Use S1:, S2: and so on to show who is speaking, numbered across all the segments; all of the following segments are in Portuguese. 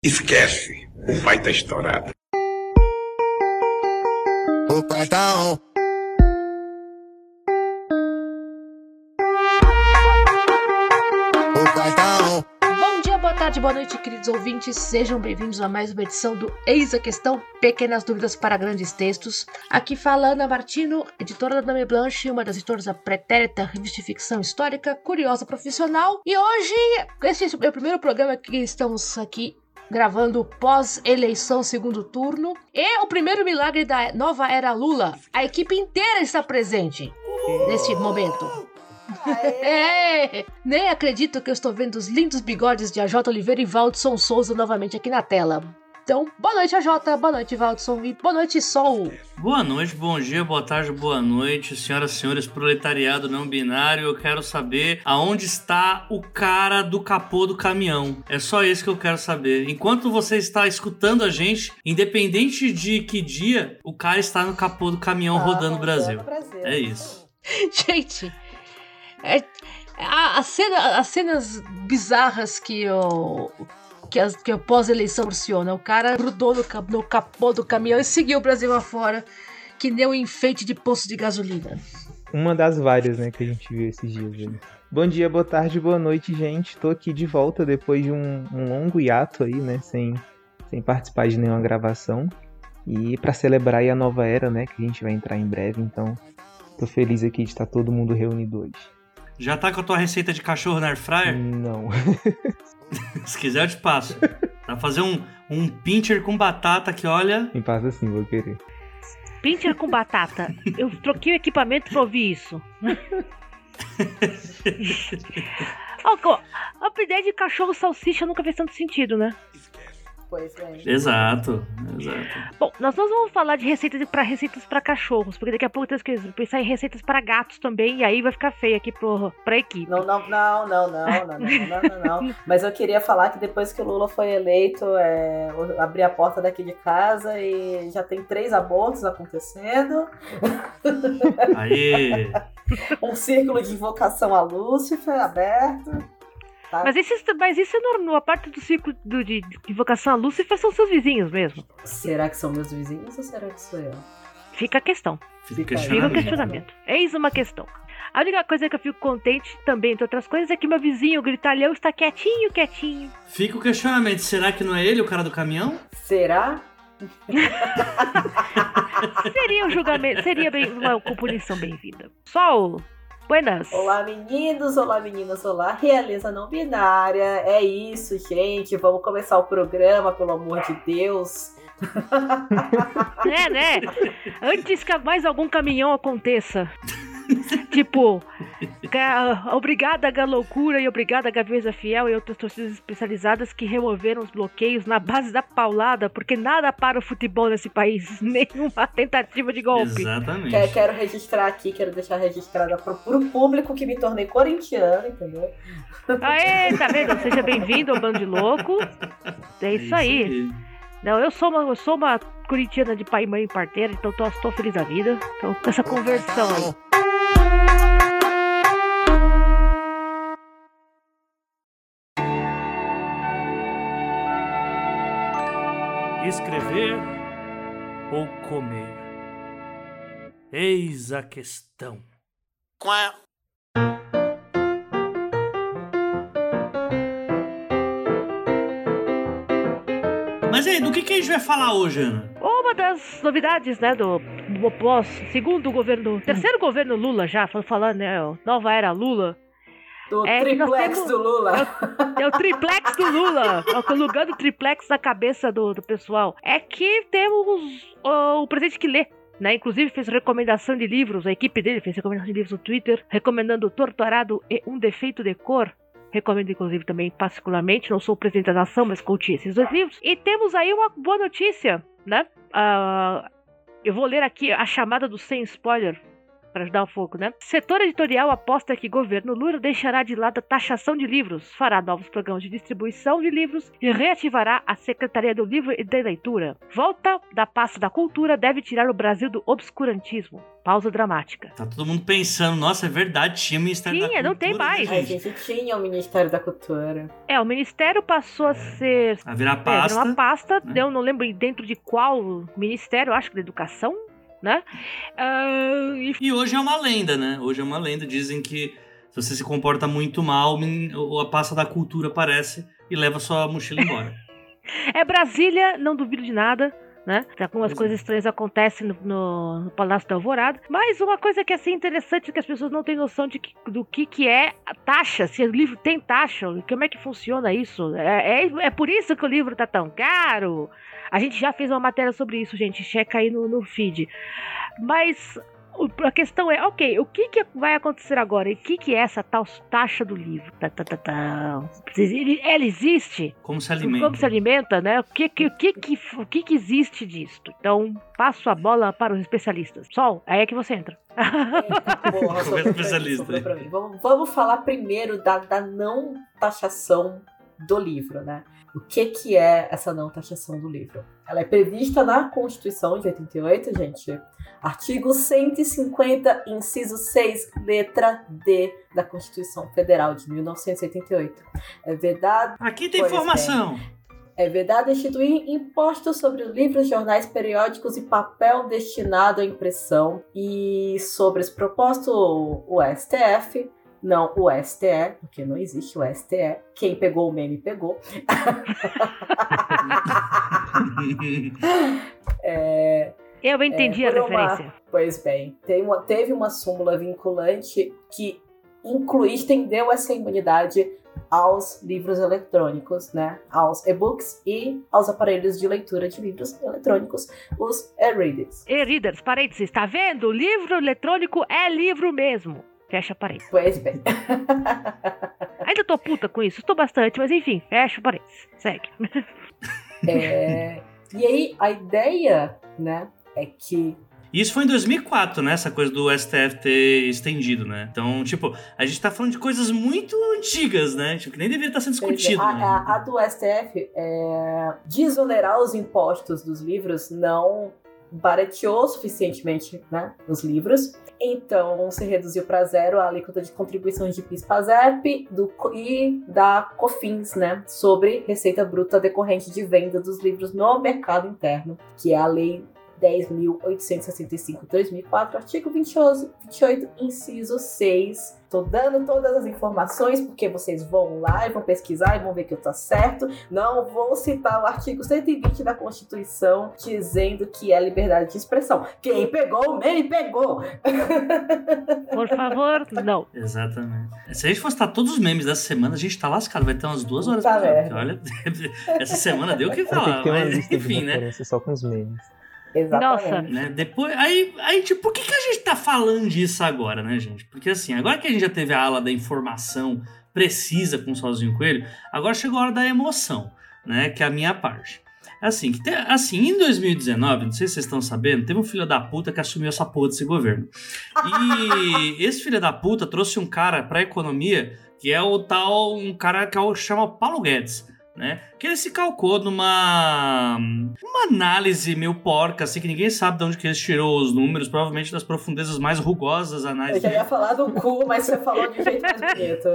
S1: Esquece, o pai tá estourado.
S2: O pai tá on. O pai tá on.
S3: Bom dia, boa tarde, boa noite, queridos ouvintes. Sejam bem-vindos a mais uma edição do Eis a Questão Pequenas Dúvidas para Grandes Textos. Aqui fala Ana Martino, editora da Dame Blanche, uma das editoras da Pretérita Revista de Ficção Histórica, curiosa profissional. E hoje, esse é o primeiro programa que estamos aqui gravando pós-eleição segundo turno. E o primeiro milagre da nova era Lula. A equipe inteira está presente neste momento. É, nem acredito que eu estou vendo os lindos bigodes de AJ Oliveira e Valdson Souza novamente aqui na tela. Então, boa noite, AJ, boa noite, Valdson, e boa noite, Sol.
S4: Boa noite, bom dia, boa tarde, boa noite, senhoras e senhores, proletariado não binário. Eu quero saber aonde está o cara do capô do caminhão. É só isso que eu quero saber. Enquanto você está escutando a gente, independente de que dia, o cara está no capô do caminhão
S5: Ah,
S4: rodando o
S5: rodando
S4: Brasil.
S5: o Brasil.
S4: É isso.
S3: Gente, é- a, a cena- as cenas bizarras que o. Que, as, que a pós-eleição proporciona. O cara grudou no, no capô do caminhão e seguiu o Brasil afora, que nem um enfeite de poço de gasolina.
S6: Uma das várias, né, que a gente viu esses dias. Aí. Bom dia, boa tarde, boa noite, gente. Tô aqui de volta depois de um, um longo hiato aí, né, sem, sem participar de nenhuma gravação. E pra celebrar aí a nova era, né, que a gente vai entrar em breve, então tô feliz aqui de estar todo mundo reunido hoje.
S4: Já tá com a tua receita de cachorro na air fryer?
S6: Não.
S4: Se quiser, eu te passo. Pra fazer um, um pincher com batata que, olha.
S6: Me passa assim, vou querer.
S7: Pincher com batata. Eu troquei o equipamento pra ouvir isso. Ó, co- A ideia de cachorro salsicha nunca fez tanto sentido, né?
S5: Pois é.
S4: Exato, exato.
S7: Bom, nós não vamos falar de receitas para receitas para cachorros, porque daqui a pouco temos que pensar em receitas para gatos também, e aí vai ficar feio aqui pro, pra equipe.
S5: Não, não, não, não, não, não, não, não, não, não. Mas eu queria falar que depois que o Lula foi eleito, é, eu abri a porta daqui de casa e já tem três abortos acontecendo.
S4: Aí.
S5: Um círculo de invocação a Lúcifer aberto. Tá?
S7: Mas, isso, mas isso é normal, a parte do ciclo do- de invocação a Lúcifer são seus vizinhos mesmo.
S5: Será que são meus vizinhos ou será que sou eu?
S7: Fica a questão.
S4: Fica
S7: o
S4: questionamento.
S7: Eis uma questão. A única coisa que eu fico contente também, entre outras coisas, é que meu vizinho, o gritalhão, está quietinho, quietinho.
S4: Fica o questionamento: será que não é ele o cara do caminhão?
S5: Será?
S7: Seria um julgamento, seria bem, uma punição bem-vinda. Sol, buenas.
S5: Olá, meninos, olá, meninas, olá, realeza não binária. É isso, gente. Vamos começar o programa, pelo amor de Deus.
S7: É, né? Antes que mais algum caminhão aconteça. tipo, ga- obrigada a Loucura e obrigada a Gaveza Fiel e outras torcidas especializadas que removeram os bloqueios na base da paulada, porque nada para o futebol nesse país, nenhuma tentativa de golpe.
S4: Exatamente.
S5: Quero, quero registrar aqui, quero deixar registrada pro, pro público que me tornei corintiano, entendeu?
S7: Aê, tá vendo? Seja bem-vindo ao Bando de Louco. É isso aí. Não, eu sou uma, eu sou uma corintiana de pai, mãe e parteira, então tô, tô feliz da vida. Então, com essa conversão aí.
S8: Escrever ou comer? Eis a questão.
S4: Mas aí, do que, que a gente vai falar hoje, Ana?
S7: Uma das novidades, né, do, pós, segundo o governo, terceiro governo Lula já, fal- falando, né, nova era Lula,
S5: Do
S7: É
S5: triplex do Lula.
S7: é o triplex do Lula, colocando o triplex na cabeça do, do pessoal. É que temos ó, o presidente que lê. Né, inclusive fez recomendação de livros, a equipe dele fez recomendação de livros no Twitter, recomendando Torturado e Um Defeito de Cor. Recomendo, inclusive, também particularmente. Não sou o presidente da nação, mas curti esses dois livros. E temos aí uma boa notícia, né? Ah, eu vou ler aqui a chamada do sem spoiler Para ajudar um pouco, né? Setor editorial aposta que governo Lula deixará de lado a taxação de livros, fará novos programas de distribuição de livros e reativará a Secretaria do Livro e da Leitura. Volta da pasta da cultura deve tirar o Brasil do obscurantismo. Pausa dramática.
S4: Tá todo mundo pensando, nossa, é verdade, tinha Ministério da
S7: Tinha, não tem
S4: Cultura, né,
S7: mais.
S5: A
S4: gente?
S5: gente tinha o Ministério da Cultura.
S7: É, o ministério passou a ser
S4: A virar
S7: É,
S4: pasta.
S7: era uma pasta,
S4: né?
S7: eu não lembro dentro de qual ministério, acho que da educação, né? Ah, e
S4: E hoje é uma lenda, né? Hoje é uma lenda. Dizem que se você se comporta muito mal, a pasta da cultura aparece e leva sua mochila embora.
S7: é Brasília, não duvido de nada. Né? Algumas
S4: Pois é.
S7: coisas estranhas acontecem no, no- no Palácio da Alvorada. Mas uma coisa que é assim, interessante é que as pessoas não têm noção de que- do que, que é a taxa, se o livro tem taxa, como é que funciona isso. É, é, é por isso que o livro tá tão caro. A gente já fez uma matéria sobre isso, gente. Checa aí no, no feed. Mas a questão é, ok, o que, que vai acontecer agora? E o que, que é essa tal taxa do livro? Tá, tá, tá, tá. Ele- Ela existe?
S4: Como se alimenta?
S7: Como se alimenta, né? O que, que, o que, que, o que, que existe disto? Então, passo a bola para os especialistas. Sol, aí é que você entra.
S5: Mim. Vamos, vamos falar primeiro da, da não taxação do livro, né? O que, que é essa não taxação do livro? Ela é prevista na Constituição de 88, gente. Artigo 150, inciso 6, letra D da Constituição Federal de 1988. É vedado
S4: Aqui tem informação.
S5: é vedado instituir impostos sobre livros, jornais, periódicos e papel destinado à impressão. E sobre esse propósito, o STF, não o STE, porque não existe o STE. Quem pegou o meme pegou. É,
S7: Eu entendi
S5: É,
S7: a
S5: por uma-
S7: referência.
S5: Pois bem, tem uma- teve uma súmula vinculante que inclui, estendeu essa imunidade aos livros eletrônicos, né? Aos e-books e aos aparelhos de leitura de livros eletrônicos, os e-readers.
S7: E-readers, parênteses, tá vendo? O livro eletrônico é livro mesmo. Fecha parênteses.
S5: Pois bem,
S7: Ainda tô puta com isso, tô bastante, mas enfim, fecha parênteses. Segue.
S5: é, e aí a ideia, né, é que
S4: Isso foi em 2004, né? Essa coisa do STF ter estendido, né? Então, tipo, a gente tá falando de coisas muito antigas, né? Tipo, que nem deveria estar sendo
S5: Pois é,
S4: discutido,
S5: a,
S4: né?
S5: a- a do STF é, desonerar os impostos dos livros não barateou suficientemente né, os livros. Então se reduziu para zero a alíquota de contribuições de PIS-PASEP e da COFINS, né, sobre receita bruta decorrente de venda dos livros no mercado interno, que é a Lei 10.865-2004, artigo 28, 28, inciso 6. Tô dando todas as informações porque vocês vão lá e vão pesquisar e vão ver que eu tô certo. Não vou citar o artigo 120 da Constituição dizendo que é liberdade de expressão. Quem pegou o meme pegou.
S7: Por favor, não.
S4: Exatamente. Se a gente fosse estar todos os memes dessa semana, a gente tá lascado. Vai ter umas duas horas
S5: Puta
S4: pra. Olha, essa semana deu o que falar.
S6: ter uma
S4: Mas,
S6: lista de
S4: enfim, né?
S6: só com os memes.
S5: Exatamente.
S7: Nossa.
S4: né? Depois, aí, aí, tipo, por que, que a gente tá falando disso agora, né, gente? Porque assim, agora que a gente já teve a ala da informação precisa com o Sozinho Coelho, agora chegou a hora da emoção, né? Que é a minha parte. Assim, que te- assim, em 2019, não sei se vocês estão sabendo, teve um filho da puta que assumiu essa porra desse governo. E esse filho da puta trouxe um cara pra economia que é o tal, um cara que é o, chama Paulo Guedes. Né? Que ele se calcou numa uma análise meio porca, assim, que ninguém sabe de onde que ele tirou os números, provavelmente das profundezas mais rugosas
S5: Eu
S4: análises.
S5: já ia falar do cu, mas você falou de um jeito mais bonito.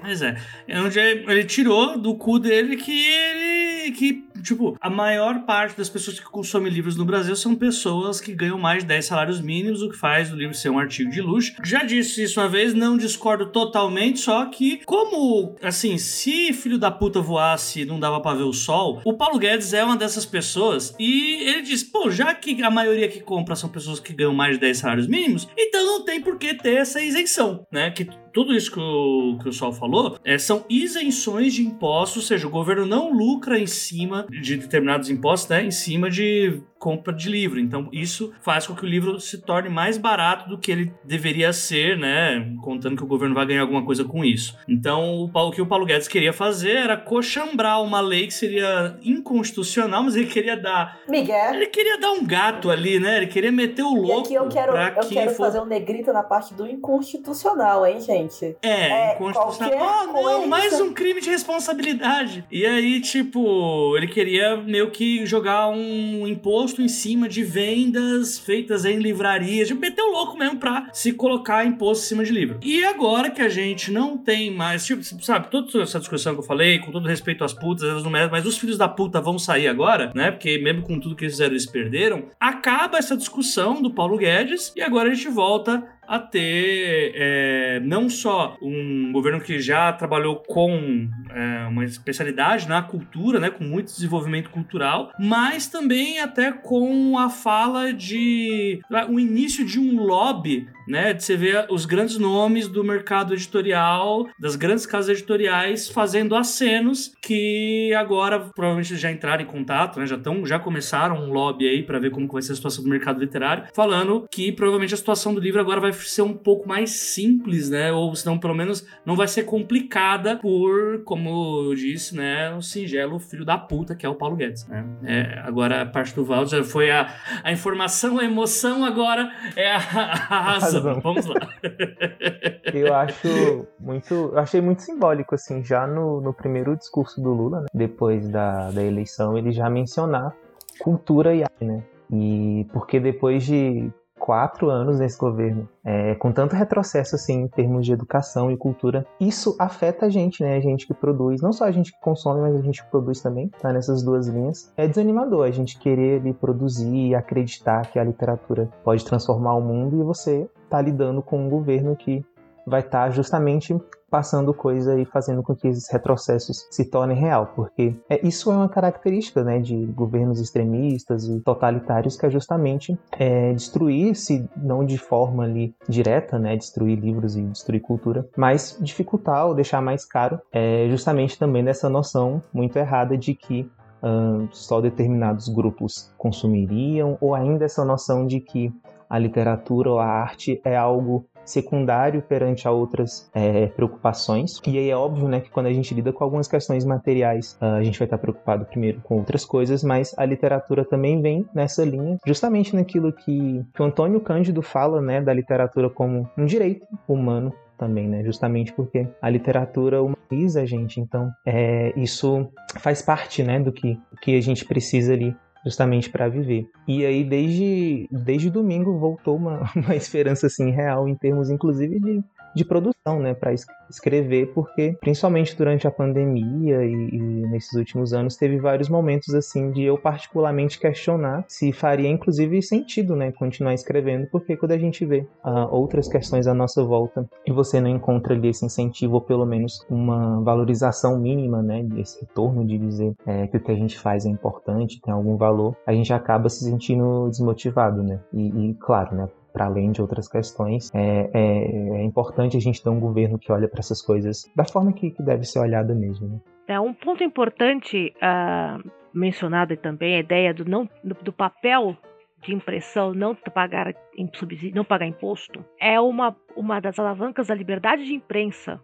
S4: Pois é. É onde ele tirou do cu dele que ele. que, tipo, a maior parte das pessoas que consomem livros no Brasil são pessoas que ganham mais de 10 salários mínimos, o que faz o livro ser um artigo de luxo. Já disse isso uma vez, não discordo totalmente, só que, como, assim, se filho da puta voasse e não dava pra ver o sol, o Paulo Guedes é uma dessas pessoas e ele diz: pô, já que a maioria que compra são pessoas que ganham mais de 10 salários mínimos, então não tem por que ter essa isenção, né? Que tudo isso que o, que o Sol falou é, são isenções de impostos, ou seja, o governo não lucra em cima de determinados impostos, né? Em cima de compra de livro. Então, isso faz com que o livro se torne mais barato do que ele deveria ser, né? Contando que o governo vai ganhar alguma coisa com isso. Então, o, Paulo, o que o Paulo Guedes queria fazer era coxambrar uma lei que seria inconstitucional, mas ele queria dar.
S5: Miguel.
S4: Ele queria dar um gato ali, né? Ele queria meter o
S5: E
S4: louco.
S5: aqui eu quero, eu
S4: que
S5: quero
S4: for-
S5: fazer um negrito na parte do inconstitucional, hein, gente?
S4: É,
S5: É,
S4: inconstitucional. Oh, não,
S5: coisa-
S4: mais um crime de responsabilidade. E aí, tipo, ele queria meio que jogar um imposto em cima de vendas feitas em livrarias. Tipo, meter o louco mesmo pra se colocar imposto em cima de livro. E agora que a gente não tem mais, tipo, sabe, toda essa discussão que eu falei, com todo respeito às putas, elas não merecem, mas os filhos da puta vão sair agora, né? Porque mesmo com tudo que eles fizeram, eles perderam. Acaba essa discussão do Paulo Guedes e agora a gente volta a ter é, não só um governo que já trabalhou com é, uma especialidade na cultura, né, com muito desenvolvimento cultural, mas também até com a fala de o início de um lobby, né, de você ver os grandes nomes do mercado editorial, das grandes casas editoriais fazendo acenos que agora provavelmente já entraram em contato, né, já estão, já começaram um lobby aí para ver como vai ser a situação do mercado literário, falando que provavelmente a situação do livro agora vai ser um pouco mais simples, né? Ou senão, pelo menos, não vai ser complicada por, como eu disse, né? O singelo filho da puta que é o Paulo Guedes, né? É, agora a parte do Valdo foi a, a informação, a emoção, agora é a, a razão.
S6: Razão.
S4: Vamos lá.
S6: Eu acho muito. Eu achei muito simbólico, assim, já no, no primeiro discurso do Lula, né, depois da, da eleição, ele já mencionar cultura e arte, né? E porque depois de quatro anos nesse governo, é, com tanto retrocesso assim em termos de educação e cultura, isso afeta a gente, né? A gente que produz, não só a gente que consome, mas a gente que produz também, tá nessas duas linhas. É desanimador a gente querer ali produzir e acreditar que a literatura pode transformar o mundo e você tá lidando com um governo que vai estar justamente passando coisa e fazendo com que esses retrocessos se tornem real, porque é, isso é uma característica né, de governos extremistas e totalitários que é justamente é, destruir, se não de forma ali direta, né, destruir livros e destruir cultura, mas dificultar ou deixar mais caro, é, justamente também dessa noção muito errada de que ahn, só determinados grupos consumiriam, ou ainda essa noção de que a literatura ou a arte é algo secundário perante a outras é, preocupações. E aí é óbvio, né, que quando a gente lida com algumas questões materiais, ah, a gente vai estar preocupado primeiro com outras coisas, mas a literatura também vem nessa linha, justamente naquilo que, que o Antônio Cândido fala, né, da literatura como um direito humano também, né? Justamente porque a literatura humaniza a gente, então é, isso faz parte, né, do que, do que a gente precisa ali justamente para viver. E aí desde desde domingo voltou uma, uma esperança assim real em termos inclusive de, de produção, né, para escrever, porque principalmente durante a pandemia e, e nesses últimos anos teve vários momentos assim de eu particularmente questionar se faria inclusive sentido, né, continuar escrevendo, porque quando a gente vê ah, outras questões à nossa volta e você não encontra ali esse incentivo ou pelo menos uma valorização mínima, né, desse retorno de dizer é, que o que a gente faz é importante, tem algum valor, a gente acaba se sentindo desmotivado, né? E, e claro, né? Para além de outras questões, é, é, é importante a gente ter um governo que olha para essas coisas da forma que, que deve ser olhada mesmo. Né?
S7: É um ponto importante ah, mencionado também a ideia do não do, papel de impressão não pagar subsídio, não pagar imposto é uma, uma das alavancas da liberdade de imprensa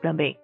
S7: também.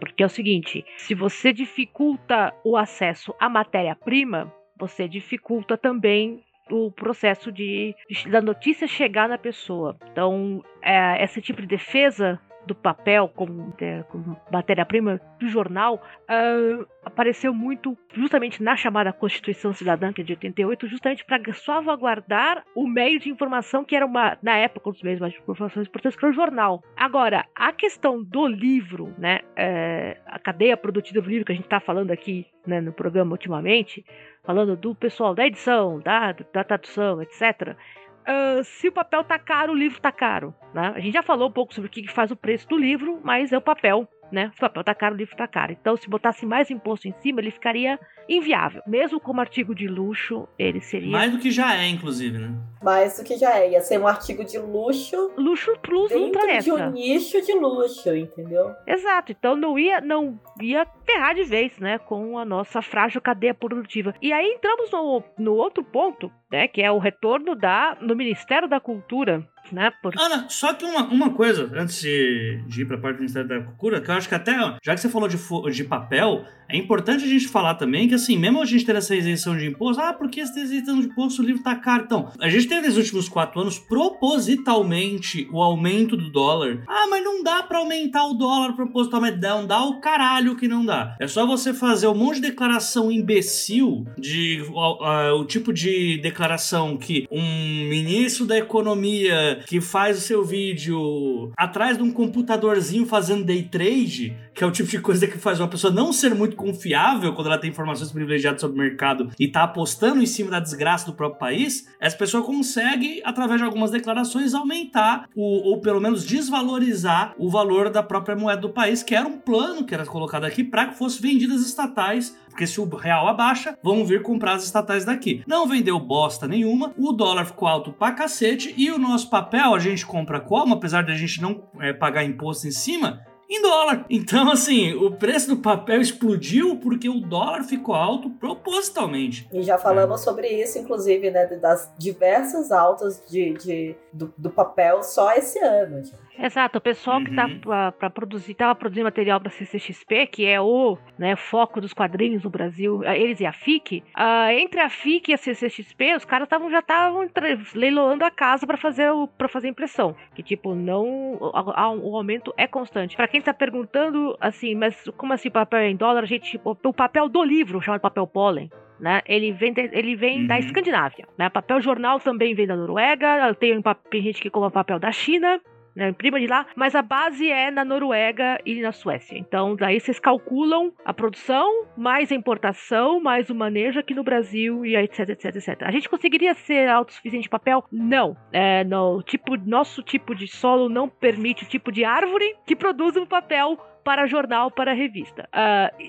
S7: Porque é o seguinte, se você dificulta o acesso à matéria-prima, você dificulta também o processo de, da notícia chegar na pessoa. Então, é, esse tipo de defesa do papel como, é, como matéria-prima do jornal uh, apareceu muito justamente na chamada Constituição Cidadã, que é de 88, justamente para salvaguardar o meio de informação que era uma, na época, um dos meios mais de informação importantes, que era o jornal. Agora, a questão do livro, né, é, a cadeia produtiva do livro que a gente está falando aqui né, no programa ultimamente, falando do pessoal da edição, da, da tradução, etc., Uh, se o papel tá caro, o livro tá caro. Né? A gente já falou um pouco sobre o que faz o preço do livro, mas é o papel né? Se o papel tá caro, o livro tá caro. Então, se botasse mais imposto em cima, ele ficaria inviável. Mesmo como artigo de luxo, ele seria
S4: Mais do que já é, inclusive, né?
S5: Mais do que já é. Ia ser um artigo de luxo
S7: luxo plus ultra
S5: dentro de um nicho de luxo, entendeu?
S7: Exato, então não ia, não ia ferrar de vez, né, com a nossa frágil cadeia produtiva. E aí entramos no, no outro ponto, né, que é o retorno da no Ministério da Cultura, né, por...
S4: Ana, só que uma, uma coisa, antes de, ir pra parte do Ministério da Cultura, que eu acho que até, já que você falou de, de papel, é importante a gente falar também que, assim, mesmo a gente ter essa isenção de imposto, ah, porque você tem isenção de imposto, o livro tá caro. Então, a gente teve nos últimos quatro anos, propositalmente, o aumento do dólar. Ah, mas não dá pra aumentar o dólar propositalmente. Não dá o caralho que não dá. É só você fazer um monte de declaração imbecil de ah, ah, o tipo de declaração que um ministro da economia que faz o seu vídeo atrás de um computadorzinho fazendo day trade, que é o tipo de coisa que faz uma pessoa não ser muito confiável quando ela tem informações privilegiadas sobre o mercado e tá apostando em cima da desgraça do próprio país, essa pessoa consegue, através de algumas declarações, aumentar o, ou pelo menos desvalorizar o valor da própria moeda do país, que era um plano que era colocado aqui para que fossem vendidas estatais porque se o real abaixa, vão vir comprar as estatais daqui. Não vendeu bosta nenhuma, o dólar ficou alto pra cacete e o nosso papel a gente compra como, apesar de a gente não é, pagar imposto em cima, em dólar. Então, assim, o preço do papel explodiu porque o dólar ficou alto propositalmente.
S5: E já falamos sobre isso, inclusive, né? Das diversas altas de, de- do, do papel só esse ano. gente.
S7: Exato, o pessoal que tá
S4: Uhum.
S7: produzir, tava produzindo material pra CCXP, que é o né, foco dos quadrinhos no Brasil, eles e a FIC, ah, entre a FIC e a CCXP, os caras tavam, já estavam leiloando a casa pra fazer o para fazer impressão, que tipo, não a- a- o aumento é constante. Pra quem tá perguntando assim, mas como assim papel é em dólar, a gente, tipo, o papel do livro, chamado papel pólen, né? Ele vem, de- ele vem da
S4: Uhum.
S7: Escandinávia, né? Papel jornal também vem da Noruega, tem, tem gente que compra papel da China, né, imprima de lá, mas a base é na Noruega e na Suécia. Então, daí vocês calculam a produção, mais a importação, mais o manejo aqui no Brasil e etc, etc, etc. A gente conseguiria ser autossuficiente de papel? Não. É, no tipo, nosso tipo de solo não permite o tipo de árvore que produz um papel para jornal, para revista.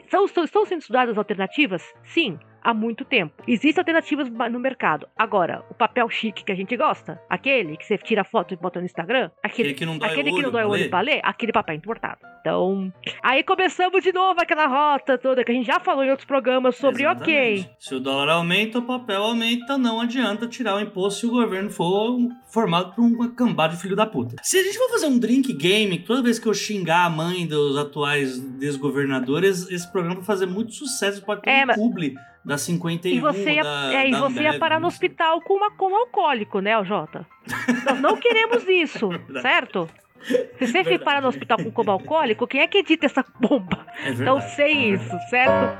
S7: São, são- estão sendo estudadas alternativas? Sim. Há muito tempo. Existem alternativas no mercado. Agora, o papel chique que a gente gosta, aquele que você tira foto e bota no Instagram, aquele
S4: Aquele que não dói
S7: aquele
S4: o
S7: que não
S4: olho
S7: dói olho
S4: ler.
S7: pra ler, aquele papel importado. Então, aí começamos de novo aquela rota toda que a gente já falou em outros programas sobre, ok,
S4: Exatamente. Se o dólar aumenta, o papel aumenta, não adianta tirar o imposto se o governo for formado por uma cambada de filho da puta. Se a gente for fazer um drink game, toda vez que eu xingar a mãe dos atuais desgovernadores, esse programa vai fazer muito sucesso, pode ter
S7: É,
S4: um
S7: mas-
S4: publi da 51
S7: e você ia,
S4: da,
S7: é, e
S4: da
S7: você ia parar no hospital com, uma, com um alcoólico, né, o Jota? Nós não queremos isso, certo? Se você for parar no hospital com como alcoólico, quem é que edita essa bomba?
S4: É
S7: Então,
S4: verdade.
S7: sem isso, certo?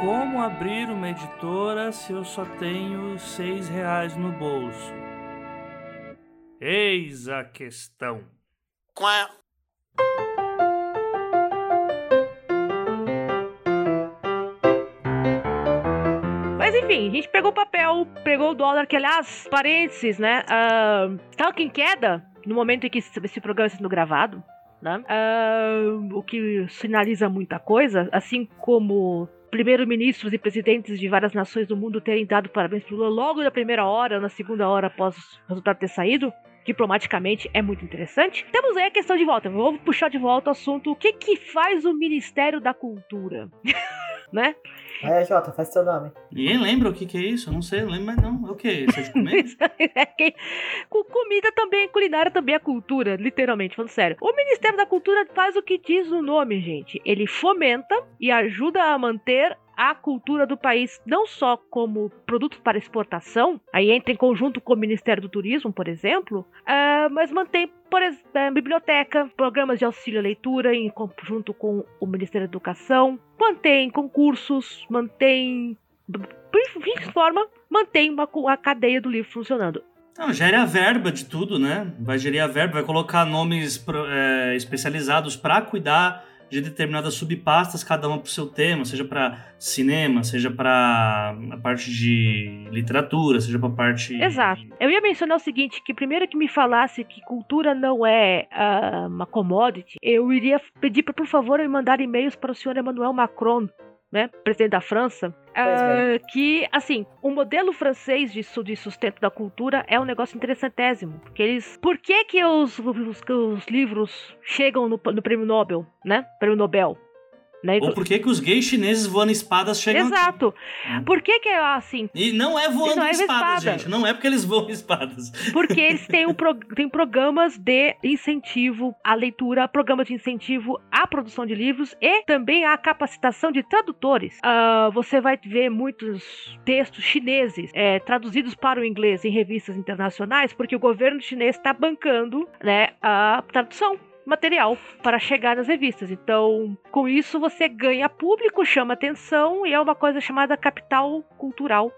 S8: Como abrir uma editora se eu só tenho seis reais no bolso? Eis a questão.
S7: Mas enfim, a gente pegou o papel, pegou o dólar, que aliás, parênteses, né? ah, Estava em queda no momento em que esse programa está sendo gravado, né? Ah, o que sinaliza muita coisa, assim como primeiros-ministros e presidentes de várias nações do mundo terem dado parabéns pro Lula logo na primeira hora, na segunda hora após o resultado ter saído. Diplomaticamente é muito interessante. Temos aí a questão de volta. Vou puxar de volta o assunto. O que que faz o Ministério da Cultura? né?
S5: É, Jota, faz seu nome.
S4: Ninguém lembra o que, que é isso? Eu não sei, eu não lembro mais não. É o que? Isso é de comer?
S7: É que- com comida também, culinária também é cultura, literalmente, falando sério. O Ministério da Cultura faz o que diz o nome, gente. Ele fomenta e ajuda a manter a cultura do país, não só como produto para exportação, aí entra em conjunto com o Ministério do Turismo, por exemplo, ah, mas mantém, por exemplo, biblioteca, programas de auxílio à leitura em conjunto com o Ministério da Educação, mantém concursos, mantém. De forma, mantém uma, a cadeia do livro funcionando.
S4: Não, gere a verba de tudo, né? Vai gerir a verba, vai colocar nomes é, especializados para cuidar de determinadas subpastas, cada uma para o seu tema, seja para cinema, seja para a parte de literatura, seja para a parte.
S7: Exato. Eu ia mencionar o seguinte: que primeiro que me falasse que cultura não é uh, uma commodity, eu iria pedir para, por favor, me mandar e-mails para o senhor Emmanuel Macron, né, presidente da França, uh, que, assim, o modelo francês de, de, sustento da cultura é um negócio interessantésimo, porque eles... Por que que os, os, os livros chegam no, no prêmio Nobel, né, prêmio Nobel? Né?
S4: Ou por que, que os gays chineses voando espadas chegam
S7: Exato.
S4: aqui?
S7: Por que que é assim?
S4: E não é voando
S7: não é
S4: espadas,
S7: espada.
S4: gente. Não é porque eles voam espadas.
S7: Porque eles têm, um pro, têm programas de incentivo à leitura, programas de incentivo à produção de livros e também à capacitação de tradutores. Uh, você vai ver muitos textos chineses é, traduzidos para o inglês em revistas internacionais porque o governo chinês está bancando né, a tradução material para chegar nas revistas. Então, com isso você ganha público, chama atenção e é uma coisa chamada capital cultural,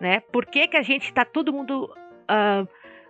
S7: né? Por que, que a gente tá todo mundo uh,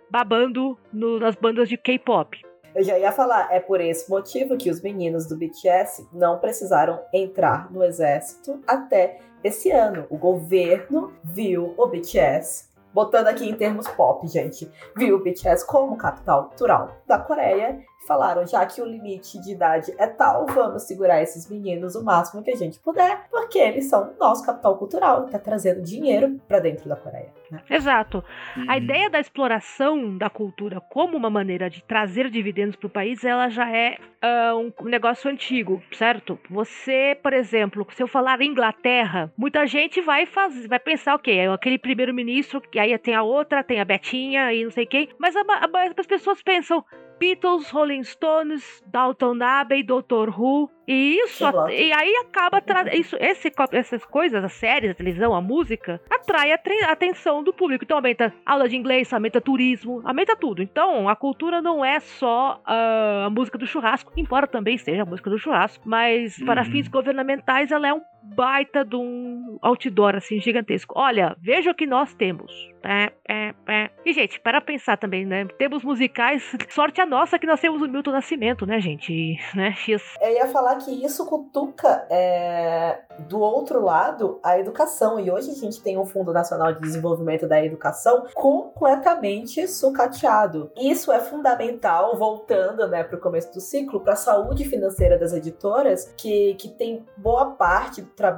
S7: babando no, nas bandas de K-pop?
S5: Eu já ia falar, é por esse motivo que os meninos do BTS não precisaram entrar no exército até esse ano. O governo viu o BTS botando aqui em termos pop, gente, viu o BTS como capital cultural da Coreia falaram, já que o limite de idade é tal, vamos segurar esses meninos o máximo que a gente puder, porque eles são nosso capital cultural e tá trazendo dinheiro para dentro da Coreia. Né?
S7: Exato. A ideia da exploração da cultura como uma maneira de trazer dividendos para o país, ela já é uh, um negócio antigo, certo? Você, por exemplo, se eu falar Inglaterra, muita gente vai fazer, vai pensar, ok, aquele primeiro-ministro, que aí tem a outra, tem a Betinha e não sei quem, mas a, a, as pessoas pensam, Beatles, Rolling Stones, Dalton Abbey, Doctor Who. E isso, e aí acaba isso, esse, essas coisas, as séries, a televisão, a música, atrai a, a atenção do público. Então aumenta aula de inglês, aumenta turismo, aumenta tudo. Então a cultura não é só uh, a música do churrasco, embora também seja a música do churrasco, mas para
S4: Uhum.
S7: fins governamentais ela é um baita de um outdoor assim gigantesco. Olha, veja o que nós temos. É, é, é. E gente, para pensar também, né? Temos musicais, sorte a nossa que nós temos o Milton Nascimento, né, gente? Né? X.
S5: Eu ia falar que isso cutuca é, do outro lado a educação. E hoje a gente tem um Fundo Nacional de Desenvolvimento da Educação completamente sucateado. Isso é fundamental, voltando né, para o começo do ciclo, para a saúde financeira das editoras, que, que tem boa parte do trabalho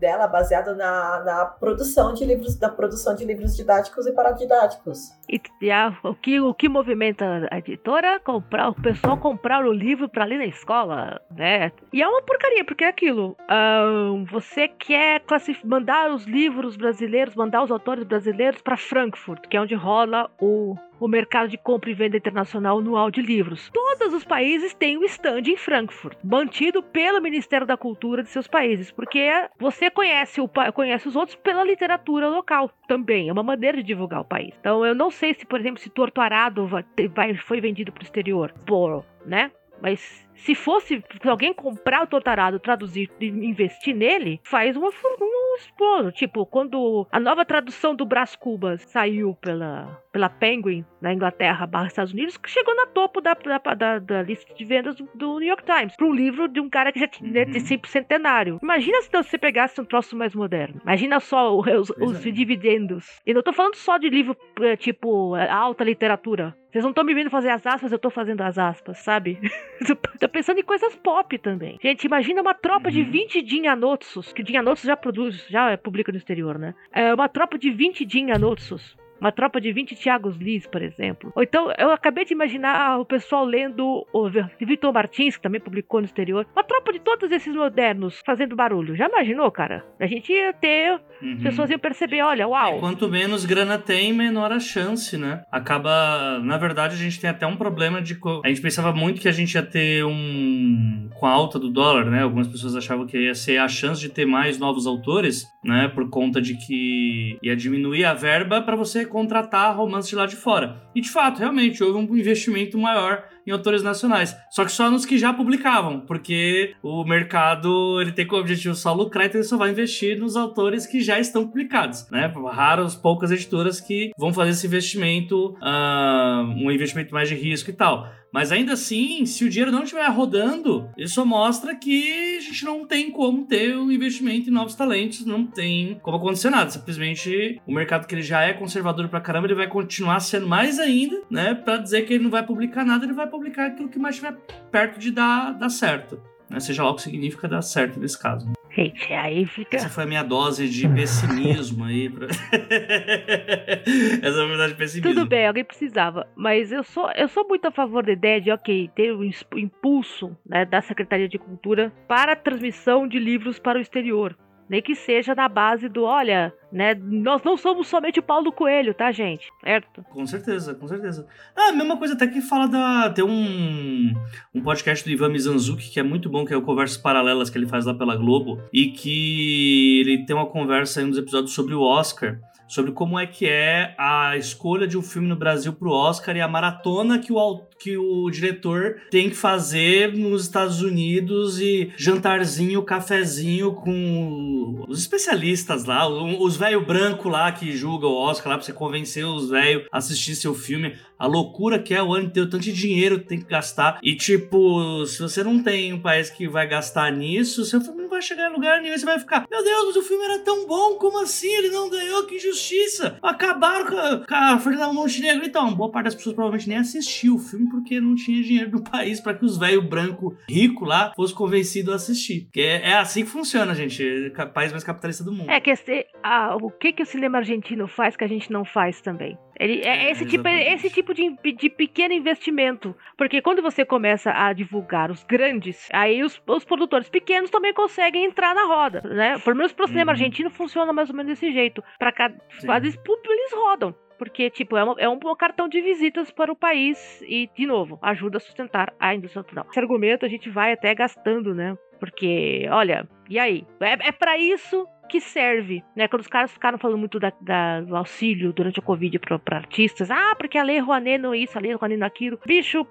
S5: dela baseado na, na produção de livros, da produção de livros didáticos e paradidáticos.
S7: E, e a- o, que, o que movimenta a editora? Comprar, o pessoal comprar o livro para ler na escola, né? E é uma porcaria, porque é aquilo. ahn, você quer mandar os livros brasileiros, mandar os autores brasileiros para Frankfurt, que é onde rola o, o mercado de compra e venda internacional de livros. Todos os países têm um stand em Frankfurt, mantido pelo Ministério da Cultura de seus países, porque você conhece, o, conhece os outros pela literatura local também. É uma maneira de divulgar o país. Então eu não sei se, por exemplo, se Torto Arado vai, vai- foi vendido para o exterior, por, né? Mas se fosse se alguém comprar o Tortarado, traduzir e investir nele, faz uma, um exploso. Tipo, quando a nova tradução do Brás Cubas saiu pela, pela Penguin na Inglaterra barra Estados Unidos, que chegou na topo da, da, da- da lista de vendas do, do New York Times. Para um livro de um cara que já tinha
S4: Uhum.
S7: de sempre centenário. Imagina se você pegasse um troço mais moderno. Imagina só o- os, os
S4: é.
S7: dividendos. E não tô falando só de livro eh, tipo eh, alta literatura. Vocês não estão me vendo fazer as aspas, eu tô fazendo as aspas, sabe? tô pensando em coisas pop também. Gente, imagina uma tropa de
S4: Uhum.
S7: 20 Dinhanotsus, que Dinhanotsus já produz, já publica no exterior, né? É uma tropa de 20 Dinhanotsus. Uma tropa de 20 Thiagos Liz, por exemplo. Ou então, eu acabei de imaginar o pessoal lendo o Vitor Martins, que também publicou no exterior. Uma tropa de todos esses modernos fazendo barulho. Já imaginou, cara? A gente ia ter.
S4: Uhum.
S7: As pessoas iam perceber, olha, uau.
S4: quanto menos grana tem, menor a chance, né? Acaba. Na verdade, a gente tem até um problema de. A gente pensava muito que a gente ia ter um. Com a alta do dólar, né? Algumas pessoas achavam que ia ser a chance de ter mais novos autores, né? Por conta de que ia diminuir a verba para você contratar romances de lá de fora. E de fato, realmente, houve um investimento maior em autores nacionais. Só que só nos que já publicavam, porque o mercado ele tem como objetivo só lucrar, então ele só vai investir nos autores que já estão publicados, né? Raras, poucas editoras que vão fazer esse investimento, uh, um investimento mais de risco e tal. Mas ainda assim, se o dinheiro não estiver rodando, isso mostra que a gente não tem como ter um investimento em novos talentos, não tem como acontecer nada. Simplesmente o mercado que ele já é conservador pra caramba, ele vai continuar sendo mais ainda, né? Pra dizer que ele não vai publicar nada, ele vai publicar aquilo que mais estiver perto de dar, dar certo. Né? Seja lá o que significa dar certo nesse caso. Né?
S7: Gente, aí fica.
S4: Essa foi a minha dose de pessimismo aí. Pra... Essa foi a verdade de pessimismo.
S7: Tudo bem, alguém precisava. Mas eu sou, eu sou muito a favor da ideia de, ok, ter o um impulso né, da Secretaria de Cultura para a transmissão de livros para o exterior nem que seja na base do, olha, né, nós não somos somente o Paulo Coelho, tá, gente? Certo?
S4: Com certeza, com certeza. Ah, a mesma coisa até que fala da... Tem um, um podcast do Ivan Mizanzuki que é muito bom, que é o Conversas Paralelas que ele faz lá pela Globo, e que ele tem uma conversa em um dos episódios sobre o Oscar, sobre como é que é a escolha de um filme no Brasil pro Oscar e a maratona que o, que o diretor tem que fazer nos Estados Unidos e jantarzinho, cafezinho com os especialistas lá, os velho branco lá que julga o Oscar lá pra você convencer os velhos a assistir seu filme a loucura que é o ano inteiro, tanto dinheiro que tem que gastar. E, tipo, se você não tem um país que vai gastar nisso, seu filme não vai chegar em lugar nenhum. Você vai ficar, meu Deus, mas o filme era tão bom, como assim? Ele não ganhou, que injustiça! Acabaram com a, com a Fernanda Montenegro. Então, boa parte das pessoas provavelmente nem assistiu o filme porque não tinha dinheiro no país para que os velhos branco rico lá fossem convencidos a assistir. Porque é, é, assim que funciona, gente. É o país mais capitalista do mundo.
S7: É que esse, ah, o que, que o cinema argentino faz que a gente não faz também? Ele, é, é esse, tipo, esse tipo de, de pequeno investimento. Porque quando você começa a divulgar os grandes, aí os, os produtores pequenos também conseguem entrar na roda, né? Pelo menos pro cinema uhum. argentino funciona mais ou menos desse jeito. Para cada. Vezes eles rodam porque, tipo, é, uma, é, um cartão de visitas para o país e, de novo, ajuda a sustentar a indústria cultural. Esse argumento a gente vai até gastando, né? Porque, olha, e aí? É, é para isso que serve, né? Quando os caras ficaram falando muito da, da, do auxílio durante a Covid para artistas, ah, porque a Lei Rouanet não isso, a Lei Rouanet não aquilo. Bicho,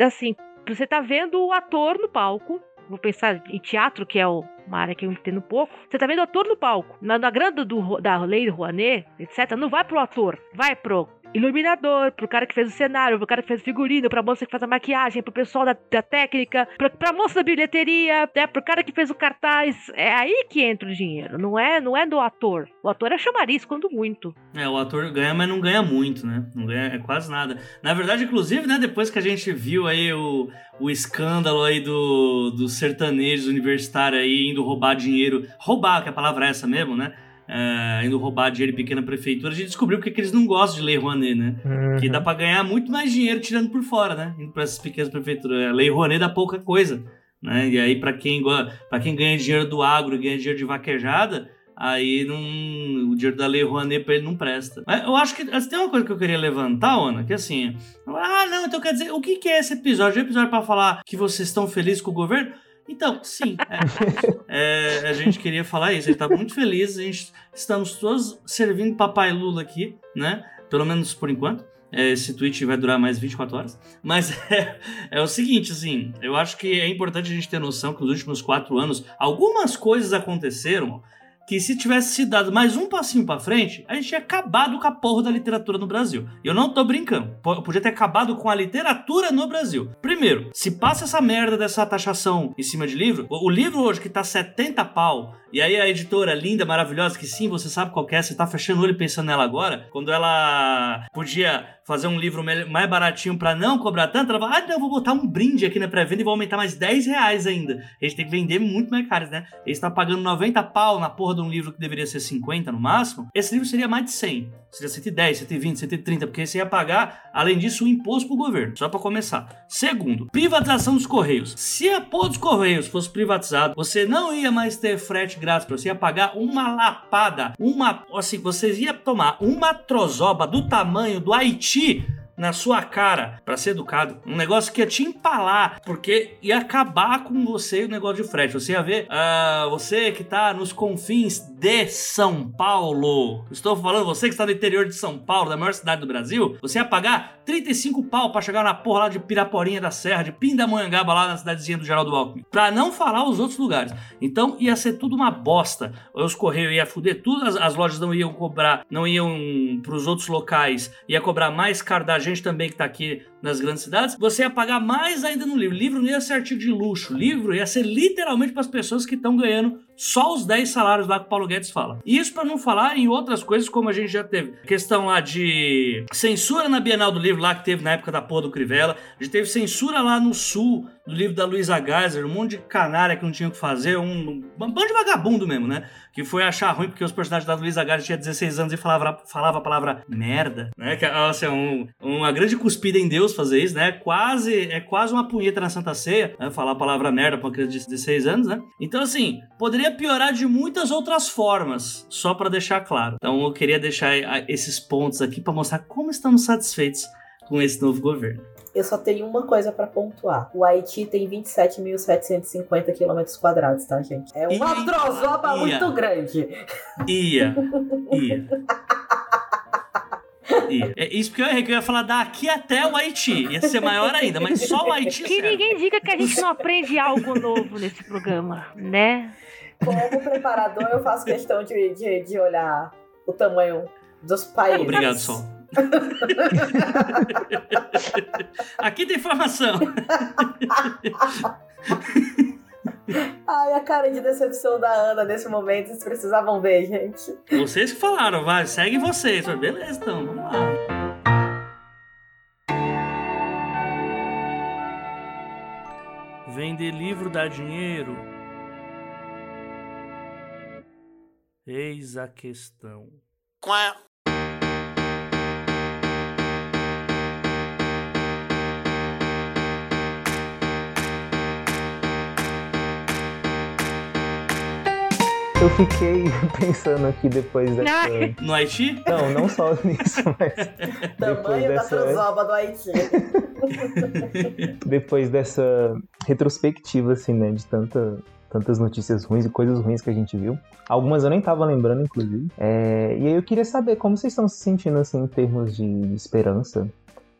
S7: assim, você tá vendo o ator no palco, vou pensar em teatro, que é o, uma área que eu entendo pouco. Você tá vendo o ator no palco. Na, na grande do, da Lei Rouanet, etc., não vai pro ator, vai pro iluminador, pro cara que fez o cenário, pro cara que fez o figurino, pra moça que faz a maquiagem, pro pessoal da, da técnica, pra, pra moça da bilheteria, né, pro cara que fez o cartaz. É aí que entra o dinheiro, não é, não é do ator. O ator é chamariz, quando muito.
S4: É, o ator ganha, mas não ganha muito, né? Não ganha é quase nada. Na verdade, inclusive, né, depois que a gente viu aí o, o escândalo aí do, dos sertanejos universitários aí indo roubar dinheiro, roubar, que a palavra é essa mesmo, né? Uh, indo roubar dinheiro em pequena prefeitura, a gente descobriu porque que eles não gostam de Lei Rouanet, né? Uhum. Que dá para ganhar muito mais dinheiro tirando por fora, né? Indo para essas pequenas prefeituras. A Lei Rouanet dá pouca coisa, né? E aí, para quem, pra quem ganha dinheiro do agro, ganha dinheiro de vaquejada, aí não, o dinheiro da Lei Rouanet para ele não presta. Mas eu acho que tem uma coisa que eu queria levantar, Ana, que assim, ah, não, então quer dizer, o que, que é esse episódio? É um episódio para falar que vocês estão felizes com o governo? Então, sim, é, é, a gente queria falar isso. A gente tá muito feliz, a gente estamos todos servindo Papai Lula aqui, né? Pelo menos por enquanto. É, esse tweet vai durar mais 24 horas. Mas é, é, o seguinte, assim, eu acho que é importante a gente ter noção que nos últimos quatro anos algumas coisas aconteceram que se tivesse se dado mais um passinho para frente, a gente tinha acabado com a porra da literatura no Brasil. E eu não tô brincando. Eu podia ter acabado com a literatura no Brasil. Primeiro, se passa essa merda dessa taxação em cima de livro, o livro hoje que tá 70 pau, e aí a editora linda, maravilhosa, que sim, você sabe qual é, você tá fechando o olho pensando nela agora, quando ela podia fazer um livro mais baratinho para não cobrar tanto, ela fala, ah, não, vou botar um brinde aqui na pré-venda e vou aumentar mais 10 reais ainda. A gente tem que vender muito mais caro, né? Eles estão tá pagando 90 pau na porra de um livro que deveria ser 50 no máximo. Esse livro seria mais de 100. Seria 110, 120, 130, porque você ia pagar, além disso, o imposto pro governo. Só para começar. Segundo, privatização dos Correios. Se a porra dos Correios fosse privatizado, você não ia mais ter frete grátis, você ia pagar uma lapada, uma, assim, você ia tomar uma trozoba do tamanho do Haiti na sua cara para ser educado. Um negócio que ia te empalar, porque ia acabar com você o negócio de frete. Você ia ver uh, você que tá nos confins de São Paulo. Estou falando, você que está no interior de São Paulo, da maior cidade do Brasil, você ia pagar 35 pau pra chegar na porra lá de Piraporinha da Serra, de Pindamonhangaba, lá na cidadezinha do Geraldo Alckmin. Pra não falar os outros lugares. Então ia ser tudo uma bosta. Os Correios ia fuder tudo, as, as lojas não iam cobrar, não iam pros outros locais, ia cobrar mais caro da gente também que tá aqui nas grandes cidades, você ia pagar mais ainda no livro. O livro não ia ser artigo de luxo, o livro ia ser literalmente para as pessoas que estão ganhando só os 10 salários lá que o Paulo Guedes fala. E isso para não falar em outras coisas como a gente já teve. Questão lá de censura na Bienal do Livro lá que teve na época da porra do Crivella. A gente teve censura lá no Sul do livro da Luísa Geiser, um monte de canária que não tinha o que fazer, um, um bando de vagabundo mesmo, né? Que foi achar ruim porque os personagens da Luísa Geiser tinham 16 anos e falava, falava a palavra merda, né? Que assim, um, uma grande cuspida em Deus fazer isso, né? Quase, é quase uma punheta na Santa Ceia, né? Falar a palavra merda pra uma criança de 16 anos, né? Então, assim, poderia piorar de muitas outras formas, só para deixar claro. Então, eu queria deixar esses pontos aqui para mostrar como estamos satisfeitos com esse novo governo.
S5: Eu só tenho uma coisa para pontuar. O Haiti tem 27.750 quilômetros quadrados, tá, gente? É uma
S4: Ia,
S5: trozoba
S4: ia.
S5: muito grande.
S4: Ia. Ia. Ia. É isso porque eu errei, que eu ia falar daqui até o Haiti. Ia ser maior ainda, mas só o Haiti
S7: Que
S4: serve.
S7: ninguém diga que a gente não aprende algo novo nesse programa, né?
S5: Como preparador, eu faço questão de, de, de olhar o tamanho dos países.
S4: Obrigado, Sol. Aqui tem informação.
S5: Ai, a cara de decepção da Ana nesse momento, vocês precisavam ver, gente.
S4: Vocês que falaram, vai, segue vocês. Beleza, então, vamos lá.
S8: Vender livro dá dinheiro? Eis a questão.
S6: Eu fiquei pensando aqui depois dessa.
S4: No Haiti?
S6: Não, não só nisso, mas depois
S5: Tamanho da
S6: dessa,
S5: trozoba do Haiti.
S6: depois dessa retrospectiva, assim, né, de tanta, tantas notícias ruins e coisas ruins que a gente viu. Algumas eu nem tava lembrando, inclusive. É, e aí eu queria saber como vocês estão se sentindo, assim, em termos de, de esperança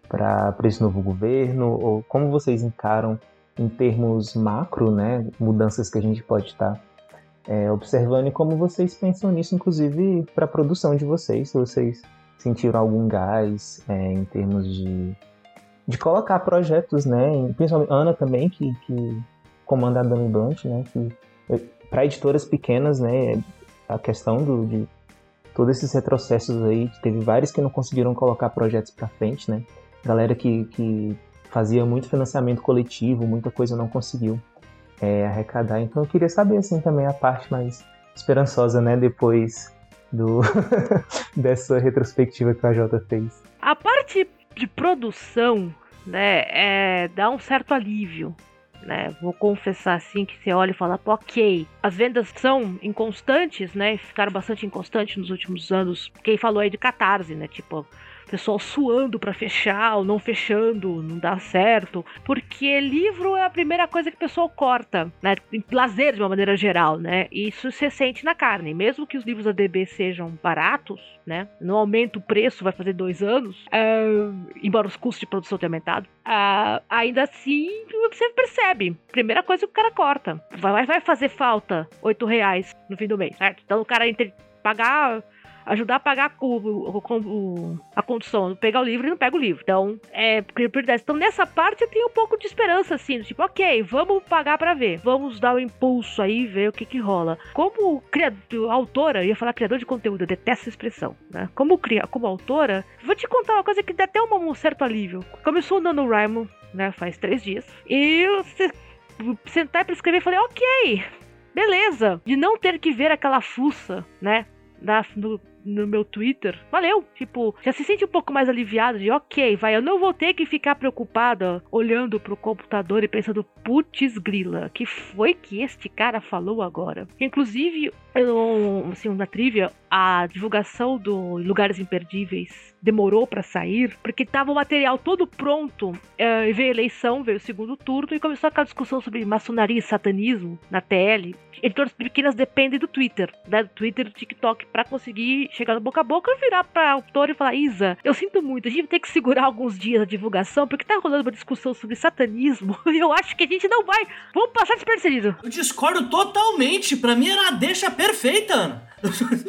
S6: para esse novo governo, ou como vocês encaram em termos macro, né, mudanças que a gente pode estar é, observando como vocês pensam nisso, inclusive para a produção de vocês, se vocês sentiram algum gás é, em termos de, de colocar projetos, né, principalmente Ana também, que, que comanda a Dami Blunt, né, que para editoras pequenas, né, a questão do, de todos esses retrocessos aí, teve vários que não conseguiram colocar projetos para frente, né, galera que, que fazia muito financiamento coletivo, muita coisa não conseguiu é, arrecadar. Então eu queria saber assim também a parte mais esperançosa, né, depois do dessa retrospectiva que a Jota fez.
S7: A parte de produção, né, é, dá um certo alívio. Né, vou confessar assim que você olha e fala, "Pô, ok, as vendas são inconstantes, né? Ficaram bastante inconstantes nos últimos anos. Quem falou aí de catarse, né? Tipo, pessoal suando pra fechar ou não fechando, não dá certo. Porque livro é a primeira coisa que o pessoal corta, né? Lazer de uma maneira geral, né? E isso se sente na carne. Mesmo que os livros da DB sejam baratos, né? Não aumenta o preço, vai fazer dois anos. ah, embora os custos de produção tenham aumentado. ah, ainda assim, você percebe. Primeira coisa que o cara corta. Vai, vai fazer falta oito reais no fim do mês, certo? Então o cara entre pagar ajudar a pagar o, o- o- a condução, pegar o livro e não pega o livro. Então, é prioridade. Então, nessa parte eu tenho um pouco de esperança, assim, tipo, ok, vamos pagar pra ver, vamos dar o impulso aí, ver o que que rola. Como criador, autora, ia falar criador de conteúdo, eu detesto essa expressão, né? Como, cria, como autora, vou te contar uma coisa que dá até um, um certo alívio. Começou o NaNoWriMo, né, faz três dias, e eu se- sentar pra escrever falei, ok, beleza, de não ter que ver aquela fuça, né, no, no meu Twitter, valeu. Tipo, já se sente um pouco mais aliviado de ok, vai, eu não vou ter que ficar preocupada olhando pro computador e pensando, putz grila, que foi que este cara falou agora? Inclusive, eu, assim, na trivia, a divulgação do Lugares Imperdíveis demorou pra sair, porque tava o material todo pronto, é, e veio a eleição, veio o segundo turno, e começou aquela discussão sobre maçonaria e satanismo na TL. Editoras pequenas dependem do Twitter, né? Do Twitter e do TikTok, pra conseguir chegar no boca a boca e virar pra autor e falar: Isa, eu sinto muito, a gente ter que segurar alguns dias a divulgação, porque tá rolando uma discussão sobre satanismo, e eu acho que a gente não vai. Vamos passar despercebido.
S4: Eu discordo totalmente. Pra mim era a deixa perfeita, Ana.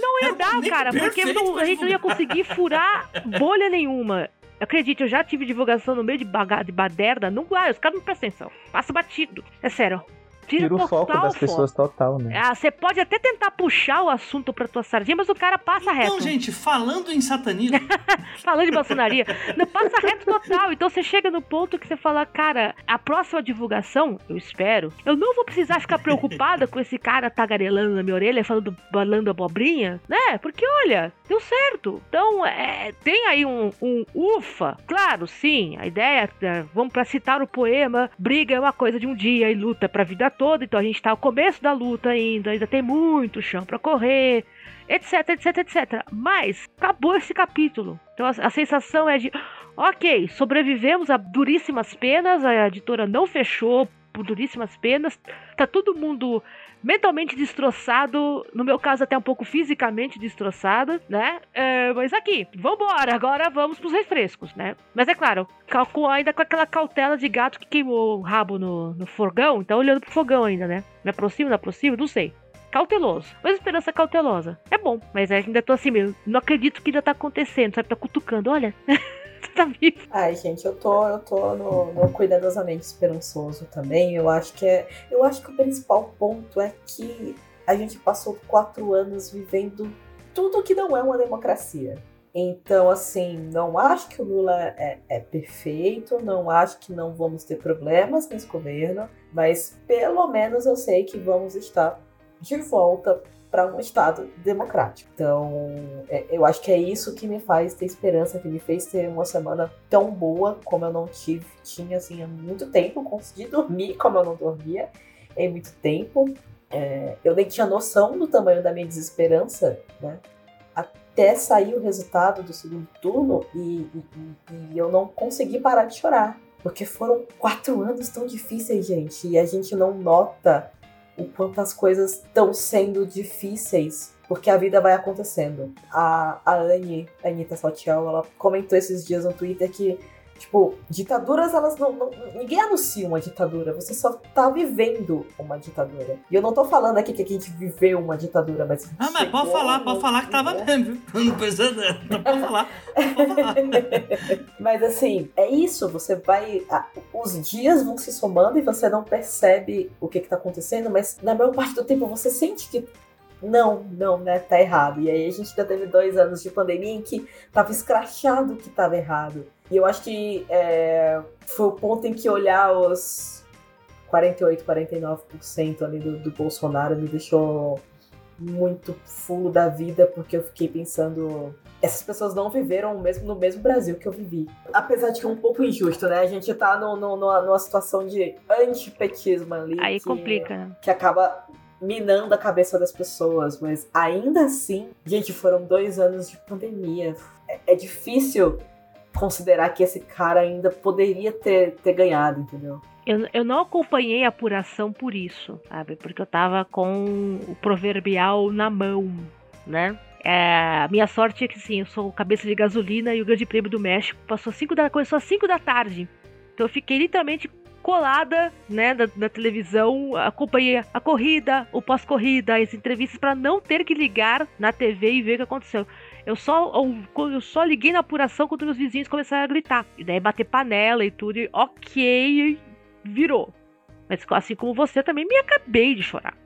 S7: Não ia dar, cara, porque não- a gente não ia conseguir furar bolha nenhuma. Acredite, eu já tive divulgação no meio de, baga- de baderna, não vai, os caras não prestam atenção. Passa batido. É sério. Tira,
S6: Tira o foco das
S7: foco.
S6: pessoas total, né?
S7: Ah, você pode até tentar puxar o assunto pra tua sardinha, mas o cara passa reto.
S4: Então, gente, falando em satanismo,
S7: Falando de maçonaria, não passa reto total. Então você chega no ponto que você fala, cara, a próxima divulgação, eu espero, eu não vou precisar ficar preocupada com esse cara tagarelando na minha orelha, falando, balando abobrinha, né? Porque olha, deu certo. Então, é, tem aí um, um ufa. Claro, sim, a ideia é, vamos pra citar o poema, briga é uma coisa de um dia e luta pra vida toda. Então a gente tá no começo da luta ainda, ainda tem muito chão pra correr etc, etc, etc. Mas acabou esse capítulo. Então a, a sensação é de, ok, sobrevivemos a duríssimas penas, a editora não fechou por duríssimas penas, tá todo mundo mentalmente destroçado, no meu caso até um pouco fisicamente destroçado, né? É, mas aqui, vambora, agora vamos pros refrescos, né? Mas é claro, calculo ainda com aquela cautela de gato que queimou o rabo no, no fogão, tá olhando pro fogão ainda, né? Me aproximo, não aproximo, não sei cauteloso. Mas esperança cautelosa. É bom, mas ainda tô assim mesmo. Não acredito que ainda tá acontecendo, sabe? Tá cutucando. Olha, você tá vivo.
S5: Ai, gente, eu tô, eu tô no, no cuidadosamente esperançoso também. Eu acho que é. Eu acho que o principal ponto é que a gente passou quatro anos vivendo tudo que não é uma democracia. Então, assim, não acho que o Lula é, é perfeito, não acho que não vamos ter problemas nesse governo, mas pelo menos eu sei que vamos estar de volta para um Estado democrático. Então, é- eu acho que é isso que me faz ter esperança, que me fez ter uma semana tão boa como eu não tive, tinha assim há muito tempo, consegui dormir como eu não dormia em muito tempo. É, eu nem tinha noção do tamanho da minha desesperança, né? Até sair o resultado do segundo turno e, e- e- eu não consegui parar de chorar. Porque foram quatro anos tão difíceis, gente, e a gente não nota o quanto as coisas estão sendo difíceis, porque a vida vai acontecendo. A, a Anne, a Anitta Saltiel, ela comentou esses dias no Twitter que, tipo, ditaduras, elas não, não- Ninguém anuncia uma ditadura, você só tá vivendo uma ditadura. E eu não tô falando aqui que a gente viveu uma ditadura, mas.
S4: Ah, mas pode falar, pode falar que tava
S5: né?
S4: mesmo, viu? Não precisa. Não pode falar. Pode falar.
S5: Mas assim, é isso, você vai. ah, Os dias vão se somando e você não percebe o que, que tá acontecendo, mas na maior parte do tempo você sente que. Não, não, né? Tá errado. E aí a gente já teve dois anos de pandemia em que tava escrachado que tava errado. E eu acho que é, foi o ponto em que olhar os 48, 49% ali do, do Bolsonaro me deixou muito fulo da vida, porque eu fiquei pensando essas pessoas não viveram mesmo, no mesmo Brasil que eu vivi. Apesar de que é um pouco injusto, né? A gente tá no, no- numa, numa situação de antipetismo ali.
S7: Aí
S5: que,
S7: complica, né?
S5: Que acaba minando a cabeça das pessoas. Mas ainda assim, gente, foram dois anos de pandemia. É, é difícil considerar que esse cara ainda poderia ter, ter ganhado, entendeu?
S7: Eu, eu não acompanhei a apuração por isso, sabe? Porque eu tava com o proverbial na mão, né? É, minha sorte é que sim, eu sou cabeça de gasolina e o Grande Prêmio do México passou cinco da, começou às 5 da tarde. Então eu fiquei literalmente colada, né, na televisão, acompanhei a corrida, o pós-corrida, as entrevistas para não ter que ligar na TV e ver o que aconteceu. Eu só, eu, eu só liguei na apuração quando meus vizinhos começaram a gritar. E daí bater panela e tudo, e ok, virou. Mas assim como você, também me acabei de chorar,